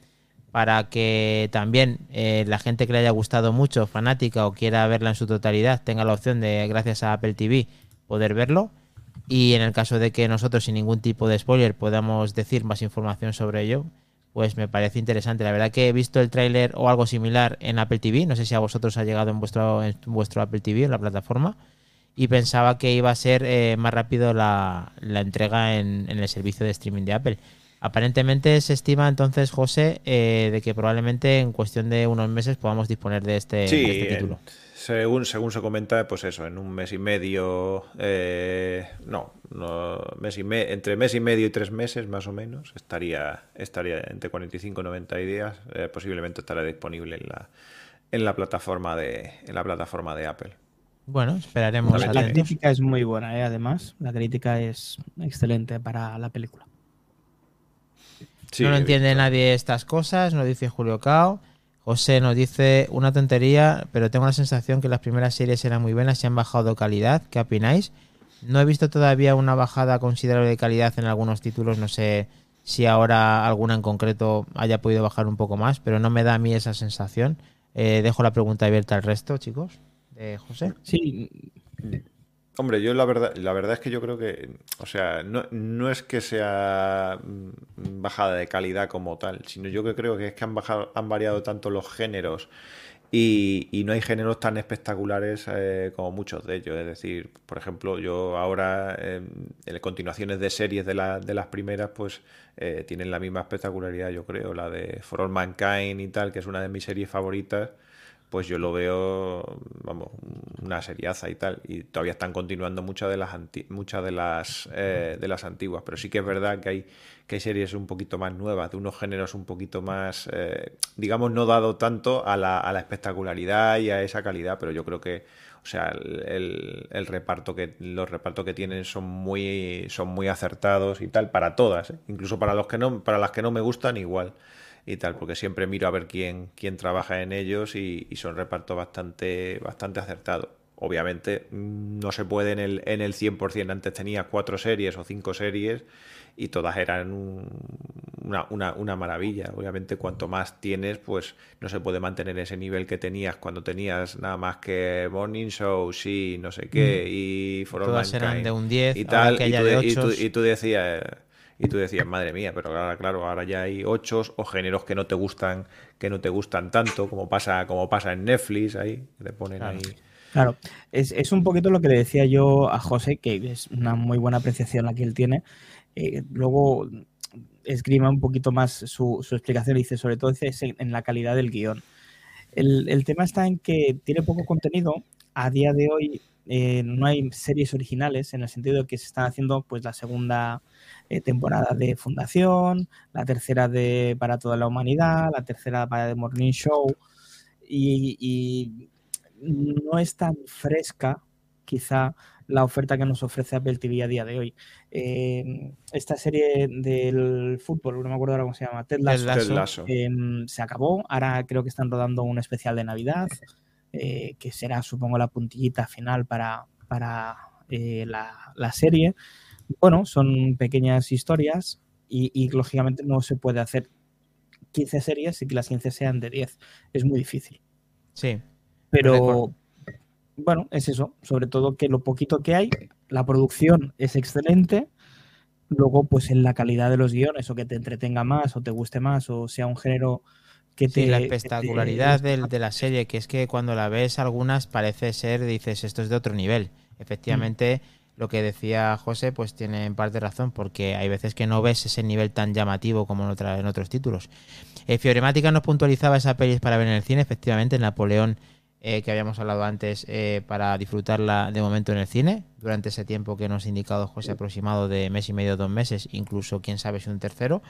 para que también eh, la gente que le haya gustado mucho, fanática o quiera verla en su totalidad, tenga la opción de, gracias a Apple TV, poder verlo. Y en el caso de que nosotros, sin ningún tipo de spoiler, podamos decir más información sobre ello, pues me parece interesante. La verdad que he visto el tráiler o algo similar en Apple TV, no sé si a vosotros ha llegado en vuestro, en vuestro Apple TV, en la plataforma, y pensaba que iba a ser eh, más rápido la, entrega en el servicio de streaming de Apple. Aparentemente se estima entonces, José, eh, de que probablemente en cuestión de unos meses podamos disponer de este, este título. según, según se comenta, pues eso, en un mes y medio, eh, no, mes y entre mes y medio y tres meses más o menos, estaría, estaría entre 45 y 90 días, eh, posiblemente estará disponible en la, en la plataforma de, en la plataforma de Apple. Bueno, esperaremos. la crítica es muy buena, además, la crítica es excelente para la película no lo entiende nadie estas cosas, nos dice Julio Cao. José nos dice una tontería, pero tengo la sensación que las primeras series eran muy buenas y han bajado calidad. ¿Qué opináis? No he visto todavía una bajada considerable de calidad en algunos títulos, no sé si ahora alguna en concreto haya podido bajar un poco más, pero no me da a mí esa sensación. Eh, dejo la pregunta abierta al resto, chicos. De José. Sí, Hombre, yo la verdad, la verdad es que yo creo que, o sea, no, es que sea mm, bajada de calidad como tal, sino yo que creo que es que han bajado, han variado tanto los géneros y, no hay géneros tan espectaculares eh, como muchos de ellos. Es decir, por ejemplo, yo ahora em, en continuaciones de series de, de las primeras, pues eh, tienen la misma espectacularidad, yo creo, la de For All Mankind y tal, que es una de mis series favoritas pues yo lo veo, vamos, una seriaza y tal. Y todavía están continuando muchas de las muchas de las eh, de las antiguas. Pero sí que es verdad que hay, que hay series un poquito más nuevas, de unos géneros un poquito más, eh, digamos, no dado tanto a la, a la, espectacularidad y a esa calidad, pero yo creo que, o sea, el, el, reparto que, los repartos que tienen son muy, son muy acertados y tal, para todas, ¿eh? incluso para los que no, para las que no me gustan igual y tal, porque siempre miro a ver quién, quién trabaja en ellos y, son repartos bastante, bastante acertados. Obviamente mm, no se puede en el, en el 100%, antes tenía cuatro series o cinco series y todas eran una, una, una, maravilla. Obviamente cuanto más tienes, pues no se puede mantener ese nivel que tenías cuando tenías nada más que Morning Show, sí, no sé qué, mm. y For Todas eran de un 10 y tal, y tú, y, tú, decías y tú decías, madre mía, pero ahora, claro, ahora ya hay ocho o géneros que no te gustan, que no te gustan tanto, como pasa, como pasa en Netflix, ahí, te ponen claro. ahí. Claro, es, un poquito lo que le decía yo a José, que es una muy buena apreciación la que él tiene. Eh, luego esgrima un poquito más su, explicación, dice, sobre todo en, en la calidad del guion. El, el, tema está en que tiene poco contenido. A día de hoy eh, no hay series originales en el sentido de que se están haciendo pues la segunda eh, temporada de Fundación, la tercera de Para toda la humanidad, la tercera para The Morning Show y, no es tan fresca quizá la oferta que nos ofrece Apple TV a día de hoy. Eh, esta serie del fútbol, no me acuerdo ahora cómo se llama, Ted Lasso, em, se acabó. Ahora creo que están rodando un especial de Navidad, eh, que será, supongo, la puntillita final para, para eh, la, serie. Bueno, son pequeñas historias y, lógicamente no se puede hacer 15 series y que las 15 sean de 10. Es muy difícil. Sí. Pero, bueno, es eso. Sobre todo que lo poquito que hay, la producción es excelente. Luego, pues en la calidad de los guiones, o que te entretenga más, o te guste más, o sea un género que te. Sí, la espectacularidad de, la serie, que es que cuando la ves, algunas parece ser, dices, esto es de otro nivel. Efectivamente. Lo que decía José, pues tiene en parte razón, porque hay veces que no ves ese nivel tan llamativo como en, en otros títulos. Eh, Fioremática nos puntualizaba esa pelis para ver en el cine, efectivamente, Napoleón eh, que habíamos hablado antes eh, para disfrutarla de momento en el cine, durante ese tiempo que nos ha indicado José aproximado de mes y medio, dos meses, incluso quién sabe si un tercero,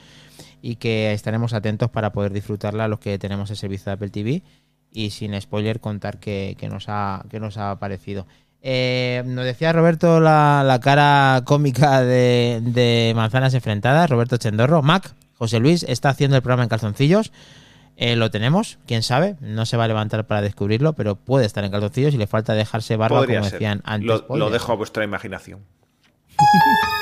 y que estaremos atentos para poder disfrutarla los que tenemos el servicio de Apple TV y sin spoiler contar que, nos, ha, que nos ha parecido. Eh, nos decía Roberto la, cara cómica de, de, Manzanas Enfrentadas, Roberto Chendorro. Mac, José Luis está haciendo el programa en calzoncillos. Eh, lo tenemos, quién sabe, no se va a levantar para descubrirlo, pero puede estar en calzoncillos y le falta dejarse barba como decían antes. Lo, dejo a vuestra imaginación.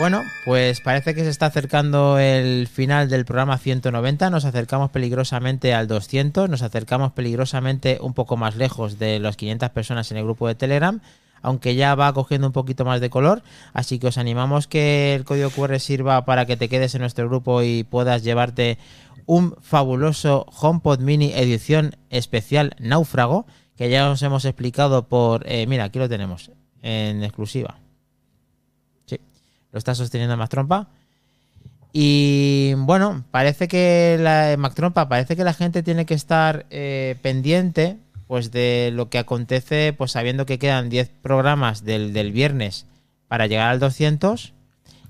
Bueno, pues parece que se está acercando el final del programa 190, nos acercamos peligrosamente al 200, nos acercamos peligrosamente un poco más lejos de las 500 personas en el grupo de Telegram, aunque ya va cogiendo un poquito más de color, así que os animamos que el código QR sirva para que te quedes en nuestro grupo y puedas llevarte un fabuloso HomePod Mini edición especial Náufrago, que ya os hemos explicado por... Eh, mira, aquí lo tenemos, en exclusiva. Lo está sosteniendo Mac Trompa. Y bueno, parece que la Mac parece que la gente tiene que estar eh, pendiente pues de lo que acontece, pues sabiendo que quedan 10 programas del, del viernes para llegar al 200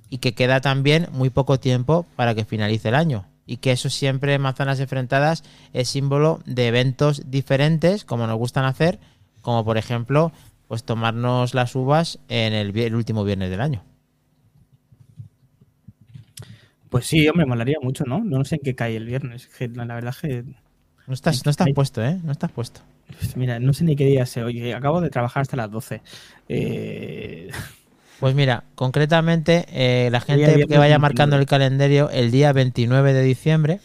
y que queda también muy poco tiempo para que finalice el año y que eso siempre manzanas enfrentadas es símbolo de eventos diferentes como nos gustan hacer, como por ejemplo pues tomarnos las uvas en el, último viernes del año. Pues sí, hombre, molaría mucho, ¿no? No sé en qué cae el viernes. La verdad es que... No estás, no estás puesto, ¿eh? No estás puesto. Pues mira, no sé ni qué día se Oye, acabo de trabajar hasta las 12. Eh... Pues mira, concretamente, eh, la gente que vaya marcando el calendario el día 29 de diciembre,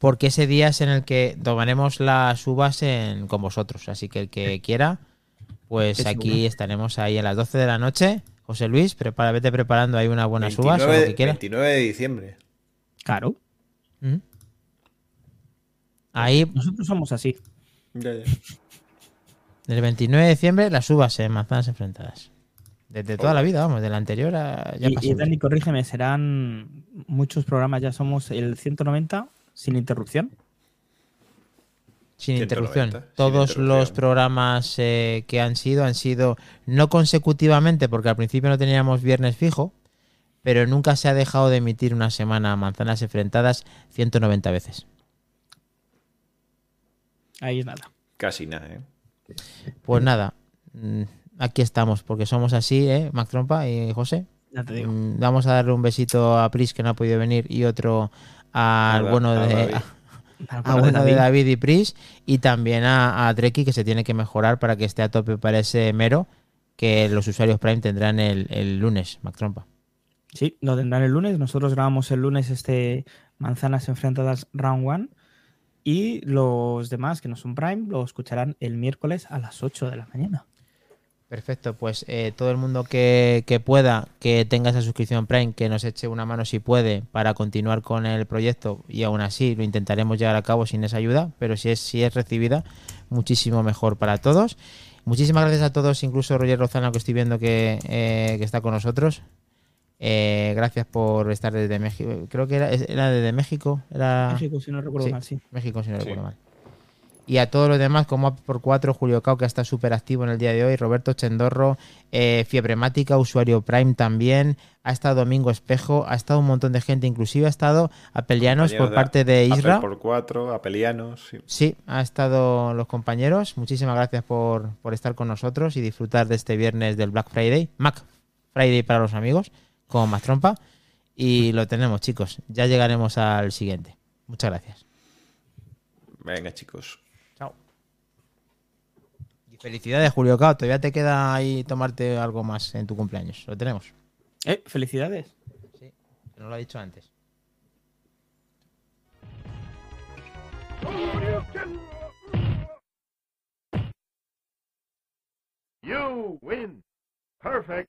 porque ese día es en el que tomaremos las uvas con vosotros. Así que el que quiera, pues aquí estaremos ahí a las 12 de la noche. José Luis, prepara, vete preparando ahí unas buenas uvas o lo que quieras. 29 de diciembre. Claro. ¿Mm? Ahí. Nosotros somos así. El 29 de diciembre, las uvas en manzanas enfrentadas. Desde toda la vida, vamos, de la anterior a ya y, y Dani, corrígeme, serán muchos programas, ya somos el 190 sin interrupción. Sin interrupción. Todos los programas eh, que han sido han sido no consecutivamente, porque al principio no teníamos viernes fijo, pero nunca se ha dejado de emitir una semana manzanas enfrentadas 190 veces. Ahí es nada. Casi nada, ¿eh? Pues nada. Mm, aquí estamos, porque somos así, ¿eh? Mac Trompa y José. Ya te digo. Mm, vamos a darle un besito a Pris, que no ha podido venir, y otro al bueno de... David. y Pris y también a, a Dreki que se tiene que mejorar para que esté a tope para ese mero que los usuarios Prime tendrán el, el lunes, Mac Trompa. Sí, lo tendrán el lunes. Nosotros grabamos el lunes este Manzanas Enfrentadas Round One y los demás que no son Prime lo escucharán el miércoles a las 8 de la mañana. Perfecto, pues eh, todo el mundo que, pueda, que tenga esa suscripción Prime, que nos eche una mano si puede para continuar con el proyecto y aún así lo intentaremos llevar a cabo sin esa ayuda, pero si es, si es recibida, muchísimo mejor para todos. Muchísimas gracias a todos, incluso Roger Rozano que estoy viendo que, eh, está con nosotros. Eh, gracias por estar desde México. Creo que era, era desde México. Era... México, si no recuerdo mal, sí. México, si no recuerdo mal. Y a todos los demás, como por 4, Julio Cao, que está súper activo en el día de hoy, Roberto Chendorro, eh, Fiebremática, usuario Prime también, ha estado Domingo Espejo, ha estado un montón de gente, inclusive ha estado Apelianos por parte de Isra. por 4, Apelianos. Sí. sí. ha estado los compañeros. Muchísimas gracias por, por estar con nosotros y disfrutar de este viernes del Black Friday. Mac Friday para los amigos, como más trompa. Y lo tenemos, chicos. Ya llegaremos al siguiente. Muchas gracias. Venga, chicos. Y felicidades, Julio Cao. Todavía te queda ahí tomarte algo más en tu cumpleaños. Lo tenemos. Eh, felicidades. Sí, no lo ha dicho antes. You win. Perfect.